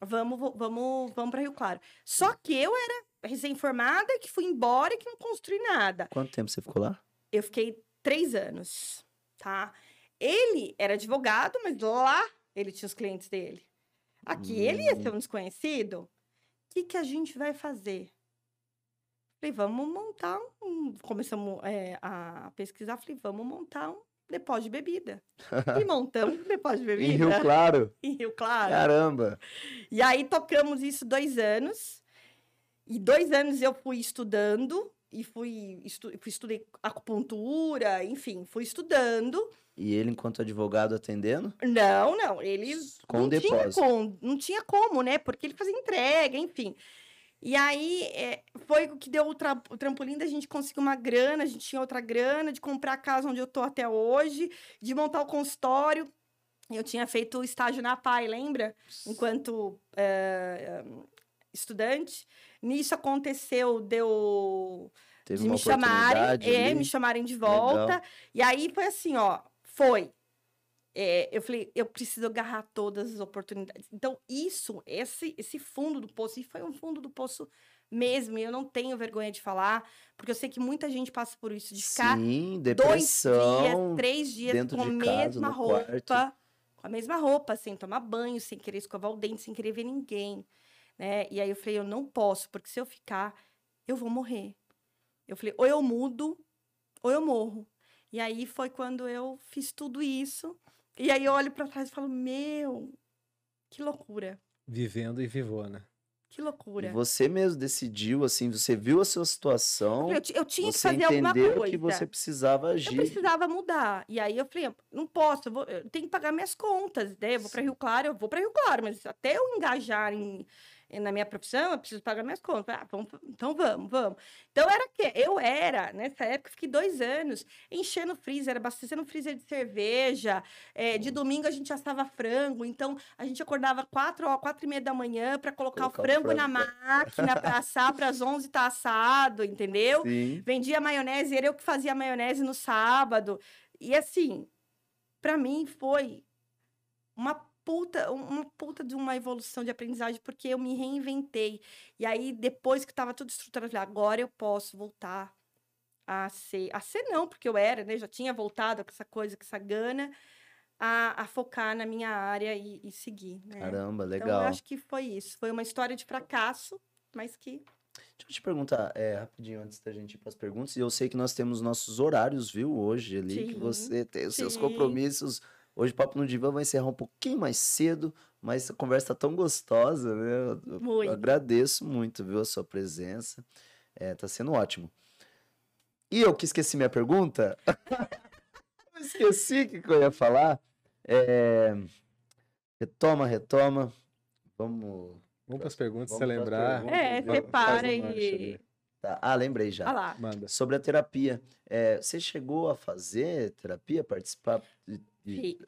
Speaker 3: Vamos, vamos, vamos para Rio Claro. Só que eu era recém-formada, que fui embora e que não construí nada.
Speaker 1: Quanto tempo você ficou lá?
Speaker 3: Eu fiquei três anos, tá? Ele era advogado, mas lá ele tinha os clientes dele. Aqui hum. ele ia ser um desconhecido. O que, que a gente vai fazer? Falei, vamos montar um. Começamos é, a pesquisar, falei, vamos montar um depósito de bebida. *laughs* E montamos um depósito de bebida.
Speaker 1: em Rio Claro. *laughs*
Speaker 3: em Rio Claro.
Speaker 1: Caramba!
Speaker 3: E aí tocamos isso dois anos. E dois anos eu fui estudando e fui, estu, estudei acupuntura, enfim, fui estudando.
Speaker 1: E ele, enquanto advogado, atendendo?
Speaker 3: Não, não. Ele
Speaker 1: com não depósito.
Speaker 3: Tinha como, não tinha como, né? Porque ele fazia entrega, enfim. E aí é, foi o que deu o, tra o trampolim da gente conseguir uma grana, a gente tinha outra grana, de comprar a casa onde eu tô até hoje, de montar o consultório. Eu tinha feito o estágio na PAI, lembra? Enquanto é, estudante. Nisso aconteceu, deu
Speaker 1: Teve
Speaker 3: de me chamarem, é, me chamarem de volta. Legal. E aí foi assim, ó, foi. É, eu falei, eu preciso agarrar todas as oportunidades. Então, isso, esse, esse fundo do poço, e foi um fundo do poço mesmo, e eu não tenho vergonha de falar, porque eu sei que muita gente passa por isso, de ficar
Speaker 1: Sim,
Speaker 3: dois
Speaker 1: depressão.
Speaker 3: dias, três dias com a
Speaker 1: casa,
Speaker 3: mesma
Speaker 1: no
Speaker 3: roupa,
Speaker 1: quarto.
Speaker 3: com a mesma roupa, sem tomar banho, sem querer escovar o dente, sem querer ver ninguém, né? E aí eu falei, eu não posso, porque se eu ficar, eu vou morrer. Eu falei, ou eu mudo, ou eu morro. E aí foi quando eu fiz tudo isso, e aí eu olho para trás e falo, meu, que loucura,
Speaker 2: Vivendo e vivou, né?
Speaker 3: que loucura.
Speaker 1: E você mesmo decidiu, assim, você viu a sua
Speaker 3: Eu,
Speaker 1: situação,
Speaker 3: eu eu tinha que
Speaker 1: você
Speaker 3: fazer alguma
Speaker 1: entendeu
Speaker 3: coisa.
Speaker 1: que você precisava
Speaker 3: Eu
Speaker 1: agir.
Speaker 3: precisava mudar. E aí eu falei, não posso, eu, vou, eu tenho que pagar minhas contas, né? Eu vou para Rio Claro, eu vou para Rio Claro, mas até eu engajar em- na minha profissão, eu preciso pagar minhas contas. Ah, vamos, então vamos, vamos. Então era que eu era, nessa época, fiquei dois anos enchendo o freezer, abastecendo o freezer de cerveja. eh, de domingo a gente assava frango, então a gente acordava quatro ou quatro e meia da manhã para colocar,
Speaker 1: Colocar
Speaker 3: o
Speaker 1: o
Speaker 3: frango na
Speaker 1: frango.
Speaker 3: máquina para assar para as 11 tá assado, entendeu?
Speaker 1: Sim.
Speaker 3: vendia maionese, era eu que fazia maionese no sábado. E assim, pra mim foi uma puta, uma puta de uma evolução de aprendizagem, porque eu me reinventei. E aí, depois que tava tudo estruturado, eu falei, agora eu posso voltar a ser, a ser não, porque eu era, né? Já tinha voltado com essa coisa, com essa gana, a, a focar na minha área e, e seguir, né?
Speaker 1: Caramba,
Speaker 3: Então,
Speaker 1: legal.
Speaker 3: eu acho que foi isso. Foi uma história de fracasso, mas que
Speaker 1: Deixa eu te perguntar, é, rapidinho, antes da gente ir para as perguntas, e eu sei que nós temos nossos horários, viu, hoje ali, que
Speaker 3: Sim,
Speaker 1: você tem os seus
Speaker 3: sim.
Speaker 1: compromissos. Hoje o Papo no Divã vai encerrar um pouquinho mais cedo, mas a conversa tá tão gostosa, né? Eu- eu
Speaker 3: Muito.
Speaker 1: agradeço muito, viu, a sua presença. É, tá sendo ótimo. E eu que esqueci minha pergunta. *laughs* esqueci o que eu ia falar. É, Retoma, retoma. Vamos.
Speaker 2: Vamos para as perguntas, se
Speaker 1: Vamos
Speaker 2: você
Speaker 1: pras
Speaker 2: lembrar.
Speaker 1: perguntas.
Speaker 3: É, separa e.
Speaker 1: Tá. Ah, lembrei já.
Speaker 3: Olha lá.
Speaker 2: Manda.
Speaker 1: Sobre a terapia. É, você chegou a fazer terapia, participar de,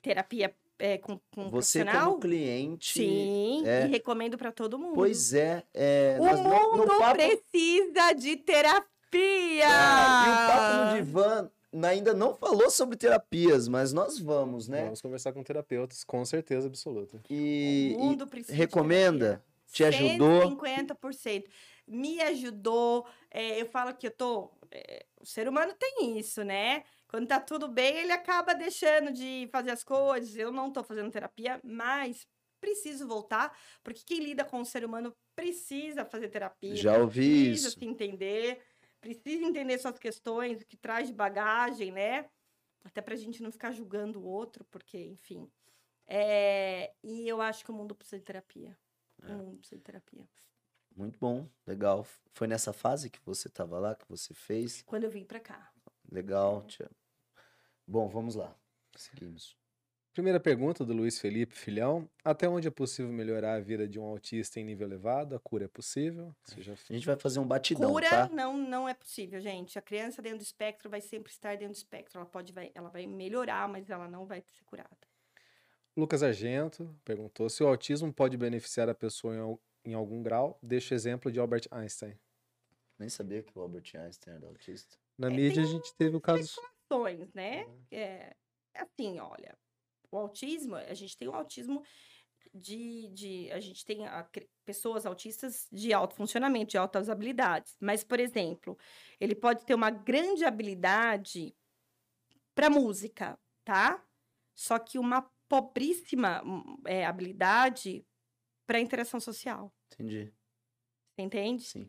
Speaker 3: terapia é, com, com
Speaker 1: você como cliente?
Speaker 3: Sim,
Speaker 1: é.
Speaker 3: e recomendo para todo mundo.
Speaker 1: Pois é, é
Speaker 3: o
Speaker 1: nós
Speaker 3: mundo
Speaker 1: no papo,
Speaker 3: precisa de terapia!
Speaker 1: Ah, e o papo no divã ainda não falou sobre terapias, mas nós vamos, né?
Speaker 2: Vamos conversar com terapeutas, com certeza absoluta.
Speaker 1: E,
Speaker 3: o
Speaker 1: e
Speaker 3: mundo precisa de
Speaker 1: recomenda? Te ajudou?
Speaker 3: 150%. Me ajudou. é, eu falo que eu tô. é, o ser humano tem isso, né? Quando tá tudo bem, ele acaba deixando de fazer as coisas. Eu não tô fazendo terapia, mas preciso voltar, porque quem lida com o ser humano precisa fazer terapia.
Speaker 1: Já ouvi
Speaker 3: precisa
Speaker 1: isso.
Speaker 3: se entender, precisa entender suas questões, o que traz de bagagem, né? Até pra gente não ficar julgando o outro, porque, enfim. É, E eu acho que o mundo precisa de terapia.
Speaker 1: É.
Speaker 3: O mundo precisa de terapia.
Speaker 1: Muito bom, legal. Foi nessa fase que você estava lá, que você fez?
Speaker 3: Quando eu vim pra cá.
Speaker 1: Legal, tia. Bom, vamos lá. Seguimos.
Speaker 2: Primeira pergunta do Luiz Felipe Filhão. Até onde é possível melhorar a vida de um autista em nível elevado? A cura é possível? Você já
Speaker 1: A gente vai fazer um batidão,
Speaker 3: Cura
Speaker 1: tá?
Speaker 3: não, não é possível, gente. A criança dentro do espectro vai sempre estar dentro do espectro. Ela pode, vai, ela vai melhorar, mas ela não vai ser curada.
Speaker 2: Lucas Argento perguntou se o autismo pode beneficiar a pessoa em, em algum grau. Deixa o exemplo de Albert Einstein.
Speaker 1: Nem sabia que o Albert Einstein era autista.
Speaker 2: Na
Speaker 3: É,
Speaker 2: mídia a gente teve o caso.
Speaker 3: Questões, né? É, é assim, olha. O autismo, a gente tem o autismo de. de a gente tem a pessoas autistas de alto funcionamento, de altas habilidades. Mas, por exemplo, ele pode ter uma grande habilidade para música, tá? Só que uma pobríssima hum, é, habilidade para interação social.
Speaker 1: Entendi.
Speaker 3: Você entende?
Speaker 1: Sim.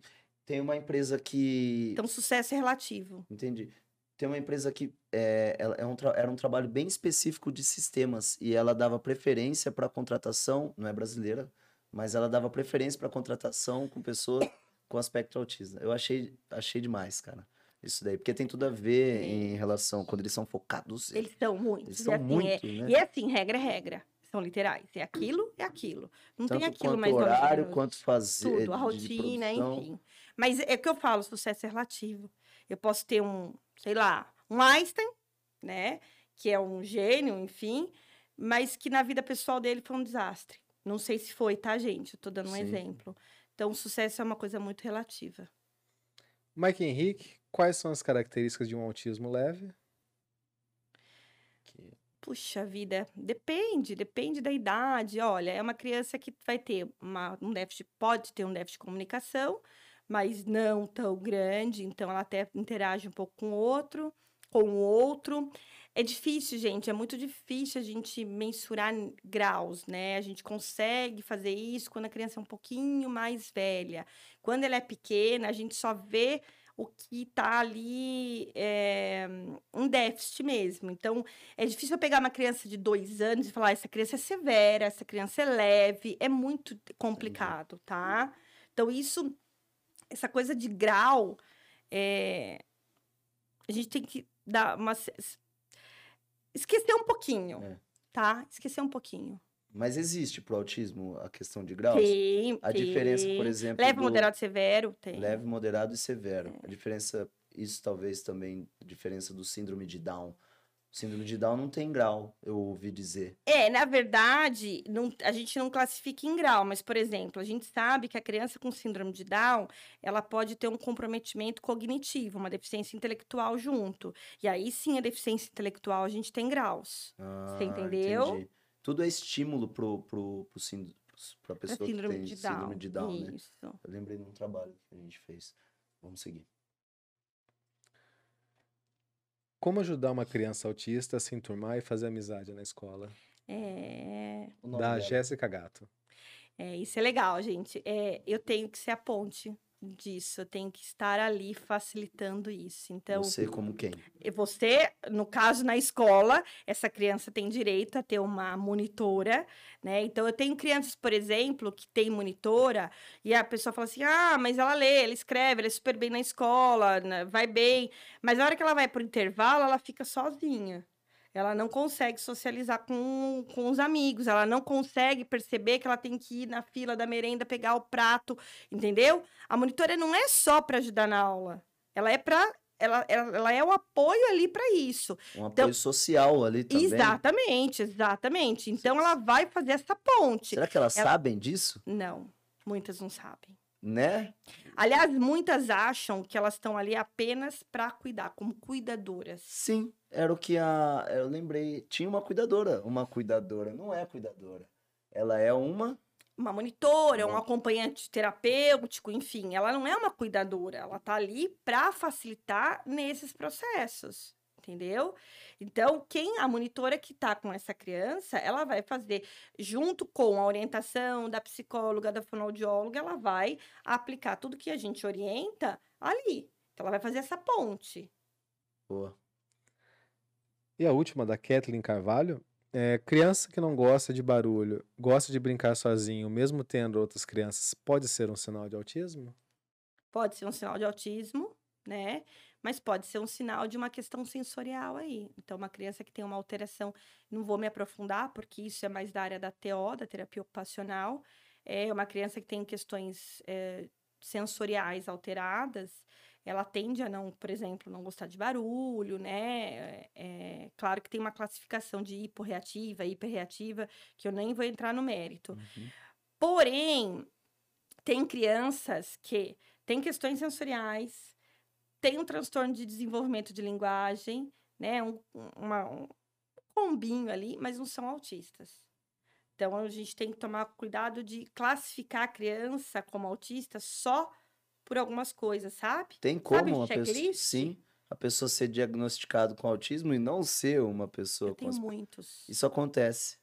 Speaker 1: Tem uma empresa que.
Speaker 3: Então, sucesso é relativo.
Speaker 1: Entendi. Tem uma empresa que é, ela é um tra- era um trabalho bem específico de sistemas e ela dava preferência para contratação, não é brasileira, mas ela dava preferência para contratação com pessoas com aspecto autista. Eu achei, achei demais, cara. Isso daí, porque tem tudo a ver em relação quando eles são focados.
Speaker 3: Eles são muitos.
Speaker 1: eles
Speaker 3: e
Speaker 1: são
Speaker 3: assim, é-
Speaker 1: muito, né?
Speaker 3: E é assim, regra é regra. São literais. É aquilo, é aquilo. Não tem
Speaker 1: Tanto
Speaker 3: aquilo
Speaker 1: quanto
Speaker 3: mais
Speaker 1: horário, quanto fazer
Speaker 3: Tudo, a rotina, enfim. Mas é o que eu falo, sucesso é relativo. Eu posso ter um, sei lá, um Einstein, né? Que é um gênio, enfim, mas que na vida pessoal dele foi um desastre. Não sei se foi, tá, gente? Eu tô dando um
Speaker 1: Sim.
Speaker 3: exemplo. Então, o sucesso é uma coisa muito relativa.
Speaker 2: Mike Henrique, quais são as características de um autismo leve?
Speaker 1: Que-
Speaker 3: Puxa vida, depende, depende da idade. Olha, é uma criança que vai ter uma, um déficit, pode ter um déficit de comunicação, mas não tão grande, então ela até interage um pouco com o outro, com o outro. É difícil, gente, é muito difícil a gente mensurar graus, né? A gente consegue fazer isso quando a criança é um pouquinho mais velha. Quando ela é pequena, a gente só vê o que tá ali é, um déficit mesmo. Então, é difícil eu pegar uma criança de dois anos e falar, "Ah, essa criança é severa, essa criança é leve. É muito complicado, tá? Então, isso, essa coisa de grau, é, a gente tem que dar uma. Esquecer um pouquinho,
Speaker 1: É.
Speaker 3: tá? Esquecer um pouquinho.
Speaker 1: Mas existe pro autismo a questão de graus?
Speaker 3: Tem,
Speaker 1: A diferença, por
Speaker 3: tem.
Speaker 1: exemplo,
Speaker 3: Leve,
Speaker 1: do
Speaker 3: moderado, severo, tem.
Speaker 1: leve, moderado e severo.
Speaker 3: É.
Speaker 1: A diferença, isso talvez também, a diferença do síndrome de Down. Síndrome de Down não tem grau, eu ouvi dizer.
Speaker 3: É, na verdade, não- a gente não classifica em grau, mas, por exemplo, a gente sabe que a criança com síndrome de Down, ela pode ter um comprometimento cognitivo, uma deficiência intelectual junto. E aí sim, a deficiência intelectual, a gente tem graus.
Speaker 1: Ah,
Speaker 3: entendeu?
Speaker 1: entendi. Tudo é estímulo pro, pro, pro sínd... pra
Speaker 3: Pra
Speaker 1: pessoa que
Speaker 3: síndrome
Speaker 1: tem
Speaker 3: de Down.
Speaker 1: síndrome de Down, né?
Speaker 3: Isso.
Speaker 1: Eu lembrei de um trabalho que a gente fez. Vamos seguir.
Speaker 2: Como ajudar uma criança autista a se enturmar e fazer amizade na escola?
Speaker 3: É,
Speaker 1: O nome
Speaker 2: Da
Speaker 1: dela.
Speaker 2: Jéssica Gato.
Speaker 3: é, isso é legal, gente. É, eu tenho que ser a ponte disso, eu tenho que estar ali facilitando isso. Então,
Speaker 1: Você como quem?
Speaker 3: E Você, no caso, na escola, essa criança tem direito a ter uma monitora, né? Então, eu tenho crianças, por exemplo, que tem monitora, e a pessoa fala assim: ah, mas ela lê, ela escreve, ela é super bem na escola, né, vai bem. Mas na hora que ela vai pro intervalo, ela fica sozinha. Ela não consegue socializar com, com os amigos, ela não consegue perceber que ela tem que ir na fila da merenda pegar o prato, entendeu? A monitora não é só para ajudar na aula, ela é para ela, ela, ela é o apoio ali para isso.
Speaker 1: Um apoio
Speaker 3: Então-
Speaker 1: social ali também.
Speaker 3: Exatamente, exatamente. Então ela vai fazer essa ponte.
Speaker 1: Será que elas sabem disso?
Speaker 3: Não, muitas não sabem.
Speaker 1: Né?
Speaker 3: Aliás, muitas acham que elas estão ali apenas para cuidar, como cuidadoras.
Speaker 1: Sim, era o que a. Eu lembrei. Tinha uma cuidadora. Uma cuidadora. Não é cuidadora. Ela é uma.
Speaker 3: Uma monitora, um acompanhante terapêutico, enfim, ela não é uma cuidadora, ela tá ali para facilitar nesses processos. Entendeu? Então, quem a monitora que tá com essa criança, ela vai fazer junto com a orientação da psicóloga, da fonoaudióloga, ela vai aplicar tudo que a gente orienta ali. Então, ela vai fazer essa ponte.
Speaker 1: Boa.
Speaker 2: E a última, da Kathleen Carvalho. É, criança que não gosta de barulho, gosta de brincar sozinho, mesmo tendo outras crianças, pode ser um sinal de autismo?
Speaker 3: Pode ser um sinal de autismo, né? Mas pode ser um sinal de uma questão sensorial aí. Então, uma criança que tem uma alteração, não vou me aprofundar, porque isso é mais da área da TO, da terapia ocupacional. É uma criança que tem questões eh, sensoriais alteradas, ela tende a não, por exemplo, não gostar de barulho, né? É, claro que tem uma classificação de hiporreativa, hiperreativa, que eu nem vou entrar no mérito.
Speaker 1: Uhum.
Speaker 3: Porém, tem crianças que têm questões sensoriais, têm um transtorno de desenvolvimento de linguagem, né? Um, uma- um combinho ali, mas não são autistas. Então, a gente tem que tomar cuidado de classificar a criança como autista só por algumas coisas, sabe?
Speaker 1: Tem
Speaker 3: Sabe
Speaker 1: como
Speaker 3: de
Speaker 1: uma pessoa. Sim, a pessoa ser diagnosticado com autismo e não ser uma pessoa
Speaker 3: Eu
Speaker 1: com.
Speaker 3: tenho
Speaker 1: as-
Speaker 3: muitos.
Speaker 1: Isso acontece.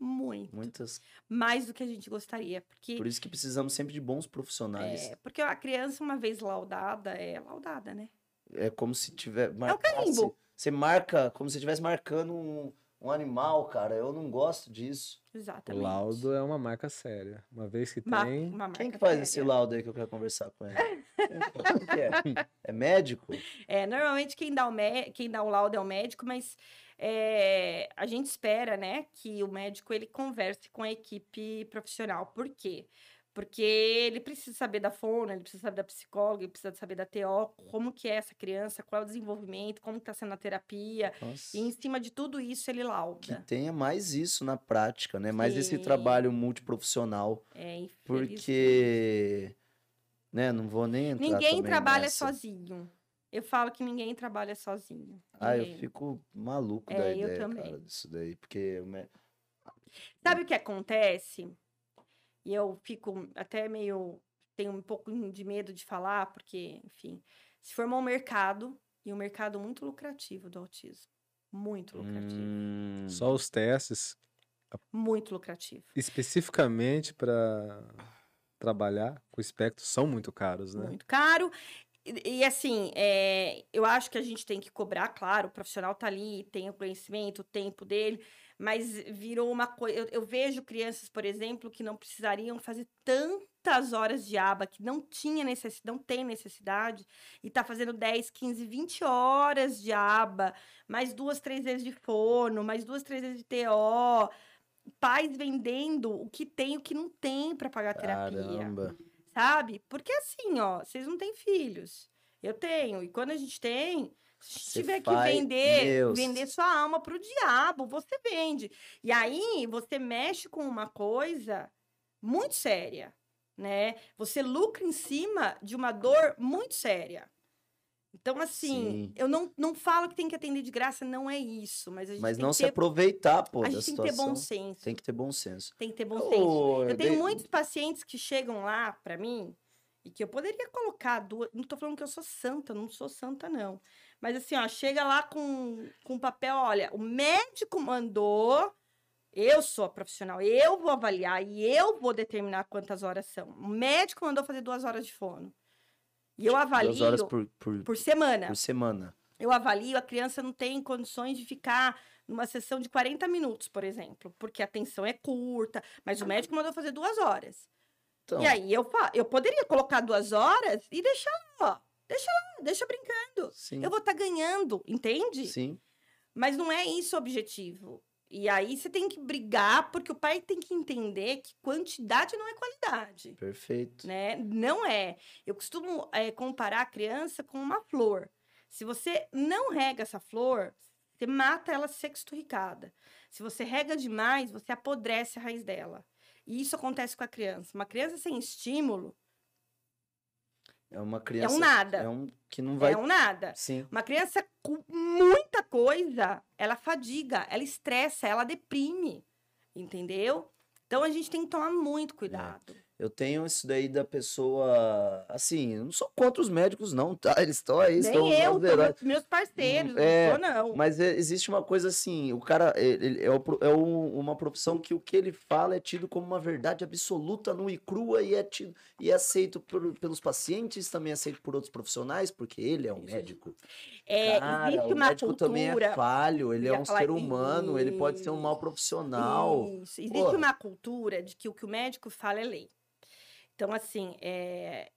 Speaker 3: Muito.
Speaker 1: Muitas.
Speaker 3: Mais do que a gente gostaria. Porque,
Speaker 1: Por isso que precisamos sempre de bons profissionais.
Speaker 3: é, porque a criança, uma vez laudada, é laudada, né?
Speaker 1: É, como se tiver.
Speaker 3: É o
Speaker 1: marcasse-
Speaker 3: carimbo.
Speaker 1: Você marca como se estivesse marcando um, um animal, cara. Eu não gosto disso.
Speaker 2: O
Speaker 3: Exatamente.
Speaker 2: laudo é uma marca séria. Uma vez que
Speaker 3: Ma-
Speaker 2: tem,
Speaker 1: Quem que faz esse
Speaker 3: séria.
Speaker 1: laudo aí que eu quero conversar com ele? É? *laughs* É médico?
Speaker 3: É, normalmente quem dá o, mé- quem dá o laudo é o médico, mas é, a gente espera, né, que o médico ele converse com a equipe profissional. Por quê? Porque ele precisa saber da fono, ele precisa saber da psicóloga, ele precisa saber da TO, como que é essa criança, qual é o desenvolvimento, como está sendo a terapia.
Speaker 1: Nossa.
Speaker 3: E em cima de tudo isso ele
Speaker 1: Que
Speaker 3: lauda.
Speaker 1: tenha mais isso na prática, né? Mais esse trabalho multiprofissional.
Speaker 3: É, infelizmente.
Speaker 1: Porque. Né, não vou nem entrar
Speaker 3: Ninguém trabalha
Speaker 1: nessa.
Speaker 3: sozinho. Eu falo que ninguém trabalha sozinho.
Speaker 1: Ah, eu fico maluco
Speaker 3: É,
Speaker 1: da
Speaker 3: eu
Speaker 1: ideia,
Speaker 3: também.
Speaker 1: cara, disso daí. Porque
Speaker 3: Sabe o que acontece? E eu fico até meio. Tenho um pouco de medo de falar, porque, enfim, se formou um mercado, e um mercado muito lucrativo do autismo. Muito lucrativo.
Speaker 1: Hum,
Speaker 2: Só os testes,
Speaker 3: Muito lucrativo.
Speaker 2: especificamente para trabalhar com espectro, são muito caros, né?
Speaker 3: Muito caro. E, e, assim, é, eu acho que a gente tem que cobrar, claro, o profissional tá ali, tem o conhecimento, o tempo dele, mas virou uma coisa. Eu, eu vejo crianças, por exemplo, que não precisariam fazer tantas horas de aba, que não tinha necessidade, não tem necessidade, e tá fazendo 10, 15, 20 horas de aba, mais duas, três vezes de fono, mais duas, três vezes de TO. Pais vendendo o que tem e o que não tem para pagar terapia
Speaker 1: Caramba.
Speaker 3: Sabe? Porque assim, ó, vocês não têm filhos. Eu tenho. E quando a gente tem, se
Speaker 1: Você
Speaker 3: tiver que
Speaker 1: faz-
Speaker 3: vender,
Speaker 1: Meus.
Speaker 3: vender sua alma pro diabo, você vende. E aí você mexe com uma coisa muito séria, né? Você lucra em cima de uma dor muito séria. Então, assim,
Speaker 1: Sim.
Speaker 3: eu não, não falo que tem que atender de graça, não é isso. Mas a gente
Speaker 1: Mas
Speaker 3: tem
Speaker 1: não
Speaker 3: que
Speaker 1: se
Speaker 3: ter,
Speaker 1: aproveitar, pô,
Speaker 3: a gente tem que ter bom senso.
Speaker 1: Tem que ter bom senso.
Speaker 3: Tem que ter bom senso.
Speaker 1: Ô,
Speaker 3: Eu tenho
Speaker 1: de-
Speaker 3: muitos pacientes que chegam lá pra mim e que eu poderia colocar duas. Não tô falando que eu sou santa, não sou santa, não. Mas assim, ó, chega lá com, com papel, olha, o médico mandou, eu sou a profissional, eu vou avaliar e eu vou determinar quantas horas são. O médico mandou fazer duas horas de fono. E eu avalio
Speaker 1: Duas horas por, por,
Speaker 3: por semana.
Speaker 1: por semana.
Speaker 3: Eu avalio, a criança não tem condições de ficar numa sessão de 40 minutos, por exemplo, porque a atenção é curta, mas o médico mandou fazer duas horas.
Speaker 1: Então,
Speaker 3: E aí eu, eu poderia colocar duas horas e deixar lá, ó. Deixa lá, deixa brincando.
Speaker 1: sim,
Speaker 3: Eu vou estar ganhando, entende?
Speaker 1: sim.
Speaker 3: Mas não é isso o objetivo. E aí você tem que brigar, porque o pai tem que entender que quantidade não é qualidade
Speaker 1: Perfeito.
Speaker 3: né? Não é. Eu costumo eh, comparar a criança com uma flor. Se você não rega essa flor, você mata ela sexturricada. Se você rega demais, você apodrece a raiz dela. E isso acontece com a criança. Uma criança sem estímulo
Speaker 1: É uma criança.
Speaker 3: é um nada.
Speaker 1: É um que não vai.
Speaker 3: É um nada.
Speaker 1: Sim.
Speaker 3: Uma criança com muita coisa, ela fadiga, ela estressa, ela deprime. Entendeu? Então a gente tem que tomar muito cuidado.
Speaker 1: Eu tenho isso daí da pessoa. Assim, eu não sou contra os médicos, não, tá? Eles estão aí, estão
Speaker 3: Nem eu, meus, parceiros,
Speaker 1: É,
Speaker 3: não sou, não.
Speaker 1: Mas é- existe uma coisa assim, o cara é, é uma profissão que o que ele fala é tido como uma verdade absoluta, nua e crua, e é, tido, e é aceito por- pelos pacientes, também é aceito por outros profissionais, porque ele é um médico.
Speaker 3: É,
Speaker 1: Cara,
Speaker 3: existe
Speaker 1: o
Speaker 3: uma
Speaker 1: médico também é
Speaker 3: cultura.
Speaker 1: falho, ele é um ser humano, ele pode ser um mau
Speaker 3: isso,
Speaker 1: profissional.
Speaker 3: Isso. Existe
Speaker 1: Porra.
Speaker 3: uma cultura de que o que o médico fala é lei. Então, assim, é...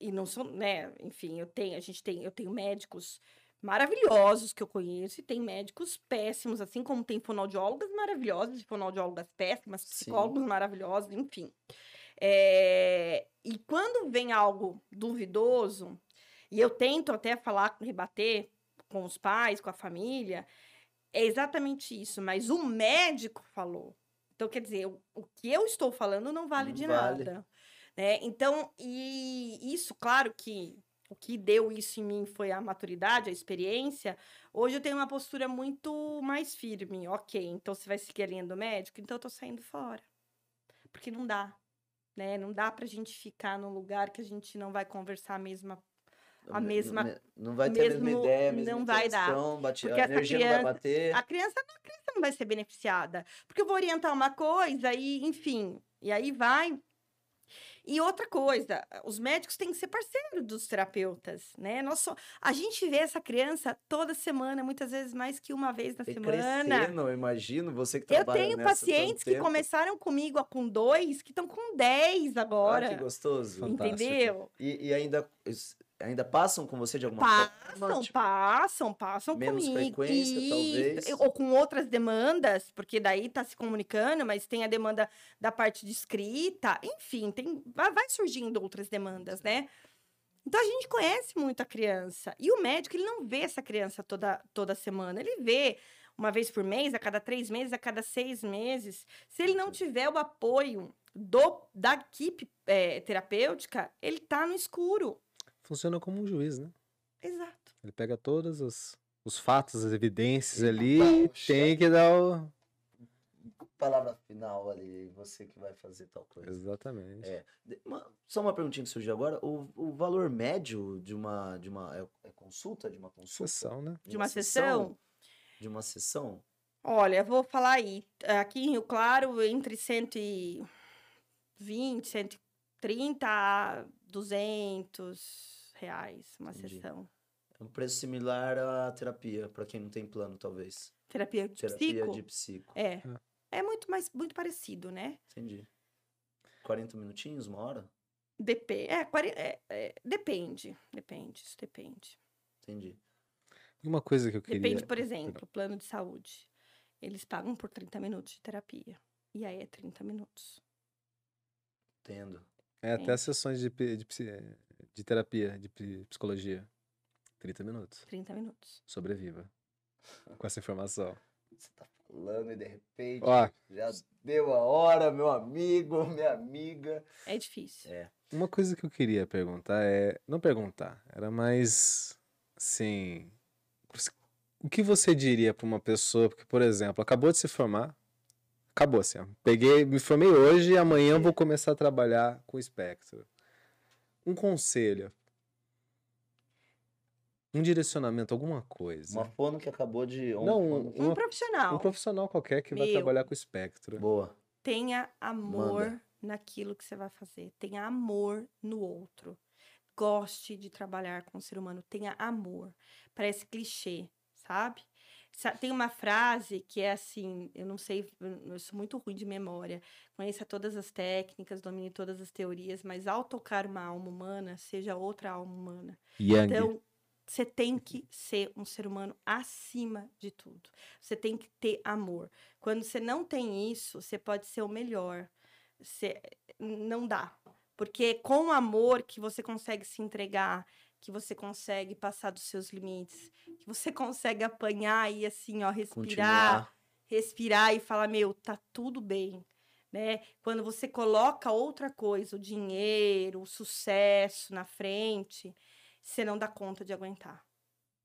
Speaker 3: e não são, né? Enfim, eu tenho, a gente tem, eu tenho médicos maravilhosos que eu conheço e tem médicos péssimos, assim como tem fonoaudiólogas maravilhosas e fonoaudiólogas péssimas,
Speaker 1: Sim.
Speaker 3: psicólogos maravilhosos, enfim. É, E quando vem algo duvidoso, e eu tento até falar, rebater com os pais, com a família, é exatamente isso, mas o médico falou. Então, quer dizer, o, o que eu estou falando não vale
Speaker 1: Não
Speaker 3: de
Speaker 1: vale.
Speaker 3: nada. Né? Então, e isso, claro que o que deu isso em mim foi a maturidade, a experiência. Hoje eu tenho uma postura muito mais firme. Ok, então você vai seguir a linha do médico, então eu tô saindo fora. Porque não dá. Né? Não dá pra gente ficar num lugar que a gente não vai conversar a mesma a
Speaker 1: Me-
Speaker 3: mesma-
Speaker 1: me- Não vai ter a mesma
Speaker 3: mesmo-
Speaker 1: ideia, a mesma
Speaker 3: não vai dar.
Speaker 1: bate-
Speaker 3: Porque
Speaker 1: a energia não vai
Speaker 3: criança-
Speaker 1: bater.
Speaker 3: A criança, não- a criança não vai ser beneficiada. Porque eu vou orientar uma coisa e, enfim, e aí vai. E outra coisa, os médicos têm que ser parceiros dos terapeutas, né? Nós só- a gente vê essa criança toda semana, muitas vezes mais que uma vez na
Speaker 1: E
Speaker 3: semana.
Speaker 1: crescendo, eu imagino, você que
Speaker 3: Eu
Speaker 1: trabalha
Speaker 3: tenho
Speaker 1: nessa há tanto
Speaker 3: pacientes que
Speaker 1: tempo.
Speaker 3: começaram comigo com dois, que estão com dez
Speaker 1: Ah,
Speaker 3: agora.
Speaker 1: que gostoso.
Speaker 2: Fantástico.
Speaker 3: entendeu?
Speaker 1: E, e ainda, ainda passam com você de alguma forma?
Speaker 3: Passam,
Speaker 1: Tipo,
Speaker 3: passam, passam
Speaker 1: menos
Speaker 3: comigo.
Speaker 1: frequência,
Speaker 3: Isso,
Speaker 1: talvez.
Speaker 3: Ou com outras demandas, porque daí tá se comunicando, mas tem a demanda da parte de escrita, enfim, tem, vai, surgindo outras demandas, né? Então a gente conhece muito a criança. E o médico, ele não vê essa criança toda, toda semana. Ele vê uma vez por mês, a cada três meses, a cada seis meses. Se ele não tiver o apoio do, da equipe eh, terapêutica, ele tá no escuro.
Speaker 2: Funciona como um juiz, né?
Speaker 3: Exato.
Speaker 2: Ele pega todos os, os fatos, as evidências ali e
Speaker 1: o
Speaker 2: tem que dar o.
Speaker 1: Palavra final ali, você que vai fazer tal coisa.
Speaker 2: Exatamente.
Speaker 1: É. De- uma- só uma perguntinha que surgiu agora. O, o valor médio de uma, de uma é, é consulta? De uma consulta?
Speaker 2: Sessão, né?
Speaker 3: De uma sessão,
Speaker 1: De uma sessão?
Speaker 3: olha, eu vou falar aí. Aqui em Rio Claro, entre 120, 130 a 200 reais uma
Speaker 1: Entendi.
Speaker 3: sessão.
Speaker 1: É um preço similar à terapia, para quem não tem plano, talvez.
Speaker 3: Terapia de
Speaker 1: Terapia
Speaker 3: psico?
Speaker 1: de psico.
Speaker 3: É. É muito mais muito parecido, né?
Speaker 1: Entendi. 40 minutinhos, uma hora?
Speaker 3: Dep é, é, é, depende. Depende, isso depende.
Speaker 1: Entendi.
Speaker 2: Uma coisa que eu queria.
Speaker 3: Depende, por exemplo, plano de saúde. Eles pagam por 30 minutos de terapia. E aí é 30 minutos.
Speaker 1: Entendo.
Speaker 2: É até as sessões de, de, psi- de terapia, de psicologia. 30 minutos.
Speaker 3: 30 minutos.
Speaker 2: Sobreviva. Com essa informação.
Speaker 1: Você tá falando e de repente
Speaker 2: Ó,
Speaker 1: já deu a hora, meu amigo, minha amiga.
Speaker 3: É difícil.
Speaker 1: É.
Speaker 2: uma coisa que eu queria perguntar é. Não perguntar, era mais. Assim. O que você diria para uma pessoa que, por exemplo, acabou de se formar? Acabou assim, ó. Peguei, me formei hoje e amanhã eu vou começar a trabalhar com espectro. Um conselho. Um direcionamento, alguma coisa.
Speaker 1: Uma fono que acabou de. um
Speaker 2: Não,
Speaker 3: Um
Speaker 2: uma-
Speaker 3: profissional
Speaker 2: um profissional qualquer que vai
Speaker 3: Meu.
Speaker 2: trabalhar com espectro.
Speaker 1: Boa.
Speaker 3: tenha amor
Speaker 1: Manda.
Speaker 3: naquilo que você vai fazer. Tenha amor no outro. Goste de trabalhar com o ser humano. Tenha amor. Parece clichê, sabe? Tem uma frase que é assim, eu não sei, eu sou muito ruim de memória. Conheça todas as técnicas, domine todas as teorias, mas ao tocar uma alma humana, seja outra alma humana.
Speaker 2: Yang.
Speaker 3: Então, você tem que ser um ser humano acima de tudo. Você tem que ter amor. Quando você não tem isso, você pode ser o melhor. Você não dá. Porque com amor que você consegue se entregar, que você consegue passar dos seus limites, que você *laughs* consegue apanhar e assim, ó, respirar,
Speaker 1: Continuar.
Speaker 3: respirar e falar, meu, tá tudo bem. Né? Quando você coloca outra coisa, o dinheiro, o sucesso na frente, você não dá conta de aguentar.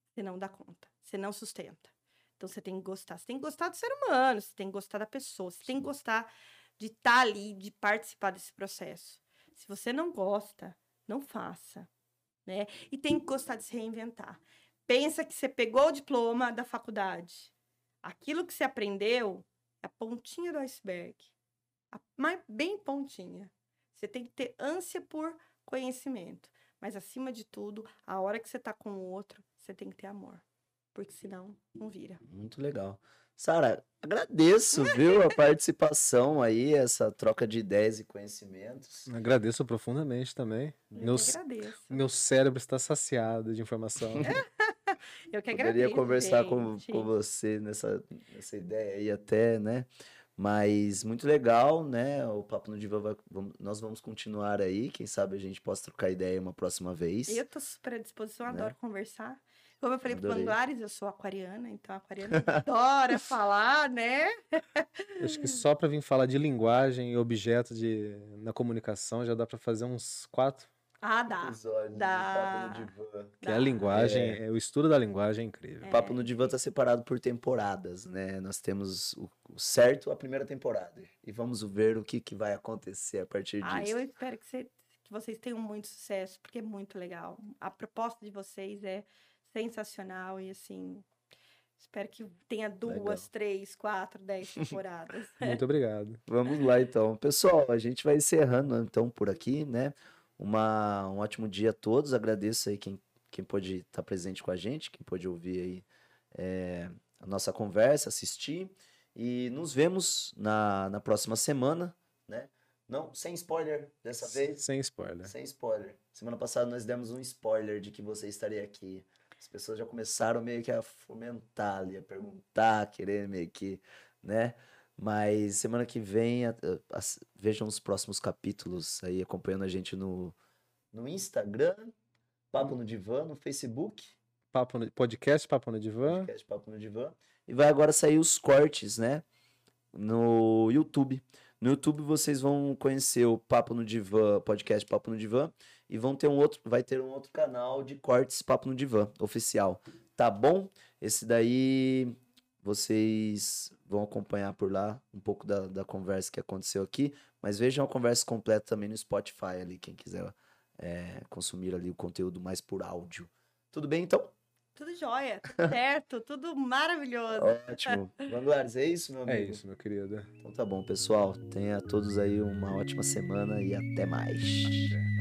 Speaker 3: Você não dá conta. Você não sustenta. Então você tem que gostar. Você tem que gostar do ser humano, você tem que gostar da pessoa, você tem que gostar de estar ali, de participar desse processo. Se você não gosta, não faça. Né? E tem que gostar de se reinventar. Pensa que você pegou o diploma da faculdade. Aquilo que você aprendeu é a pontinha do iceberg. A mais bem pontinha. Você tem que ter ânsia por conhecimento. Mas, acima de tudo, a hora que você tá com o outro, você tem que ter amor. Porque senão, não vira.
Speaker 1: Muito legal. Sara, agradeço, viu, a participação aí, essa troca de ideias e conhecimentos.
Speaker 2: Agradeço profundamente também.
Speaker 3: Eu
Speaker 2: Meu,
Speaker 3: agradeço.
Speaker 2: meu cérebro está saciado de informação. *laughs*
Speaker 3: Eu que
Speaker 1: Poderia
Speaker 3: agradeço.
Speaker 1: conversar com,
Speaker 3: gente.
Speaker 1: com você nessa, nessa ideia aí até, né? Mas muito legal, né? O Papo no Divã, vai, vamos- nós vamos continuar aí. Quem sabe a gente possa trocar ideia uma próxima vez.
Speaker 3: Eu tô super à disposição,
Speaker 1: Né?
Speaker 3: adoro conversar. Como eu falei pro
Speaker 1: Adorei.
Speaker 3: Anglares, eu sou aquariana, então a aquariana adora *laughs* falar, né?
Speaker 2: Acho que só para vir falar de linguagem e objeto de, na comunicação já dá para fazer uns quatro.
Speaker 3: Ah, dá.
Speaker 1: Episódio de
Speaker 3: Dá.
Speaker 1: Papo no Divã.
Speaker 2: Que a
Speaker 3: Dá.
Speaker 2: linguagem, é, o estudo da linguagem é incrível.
Speaker 3: É.
Speaker 1: Papo no Divã tá separado por temporadas, né? Nós temos o, o certo a primeira temporada. E vamos ver o que, que vai acontecer a partir disso.
Speaker 3: Ah, eu espero que, você- que vocês tenham muito sucesso, porque é muito legal. A proposta de vocês é sensacional e assim. Espero que tenha duas,
Speaker 1: Legal.
Speaker 3: três, quatro, dez temporadas. *laughs*
Speaker 2: Muito obrigado.
Speaker 1: Vamos lá, então. Pessoal, a gente vai encerrando, então, por aqui, né? Uma, um ótimo dia a todos. Agradeço aí quem, quem pôde estar presente com a gente, quem pôde ouvir aí é, a nossa conversa, assistir. E nos vemos na, na próxima semana, né? Não, sem spoiler dessa vez.
Speaker 2: Sem spoiler.
Speaker 1: Sem spoiler. Semana passada nós demos um spoiler de que você estaria aqui. As pessoas já começaram meio que a fomentar ali, a perguntar, a querer meio que, né? Mas semana que vem, a- a- vejam os próximos capítulos aí, acompanhando a gente no, no Instagram, Papo no Divã, no Facebook,
Speaker 2: Papo no- podcast Papo no Divã.
Speaker 1: podcast Papo no Divã. E vai agora sair os cortes, né? No YouTube. No YouTube vocês vão conhecer o Papo no Divã, podcast Papo no Divã, e vão ter um outro, vai ter um outro canal de cortes Papo no Divã, oficial. Tá bom? Esse daí vocês vão acompanhar por lá um pouco da, da conversa que aconteceu aqui, mas vejam a conversa completa também no Spotify ali, quem quiser é, consumir ali o conteúdo mais por áudio. Tudo bem, então?
Speaker 3: Tudo jóia, tudo *laughs* certo, tudo maravilhoso.
Speaker 1: Ótimo. Vanguardes, é isso, meu amigo?
Speaker 2: É isso, meu querido.
Speaker 1: Então tá bom, pessoal. Tenha todos aí uma ótima semana e até mais.
Speaker 2: Até.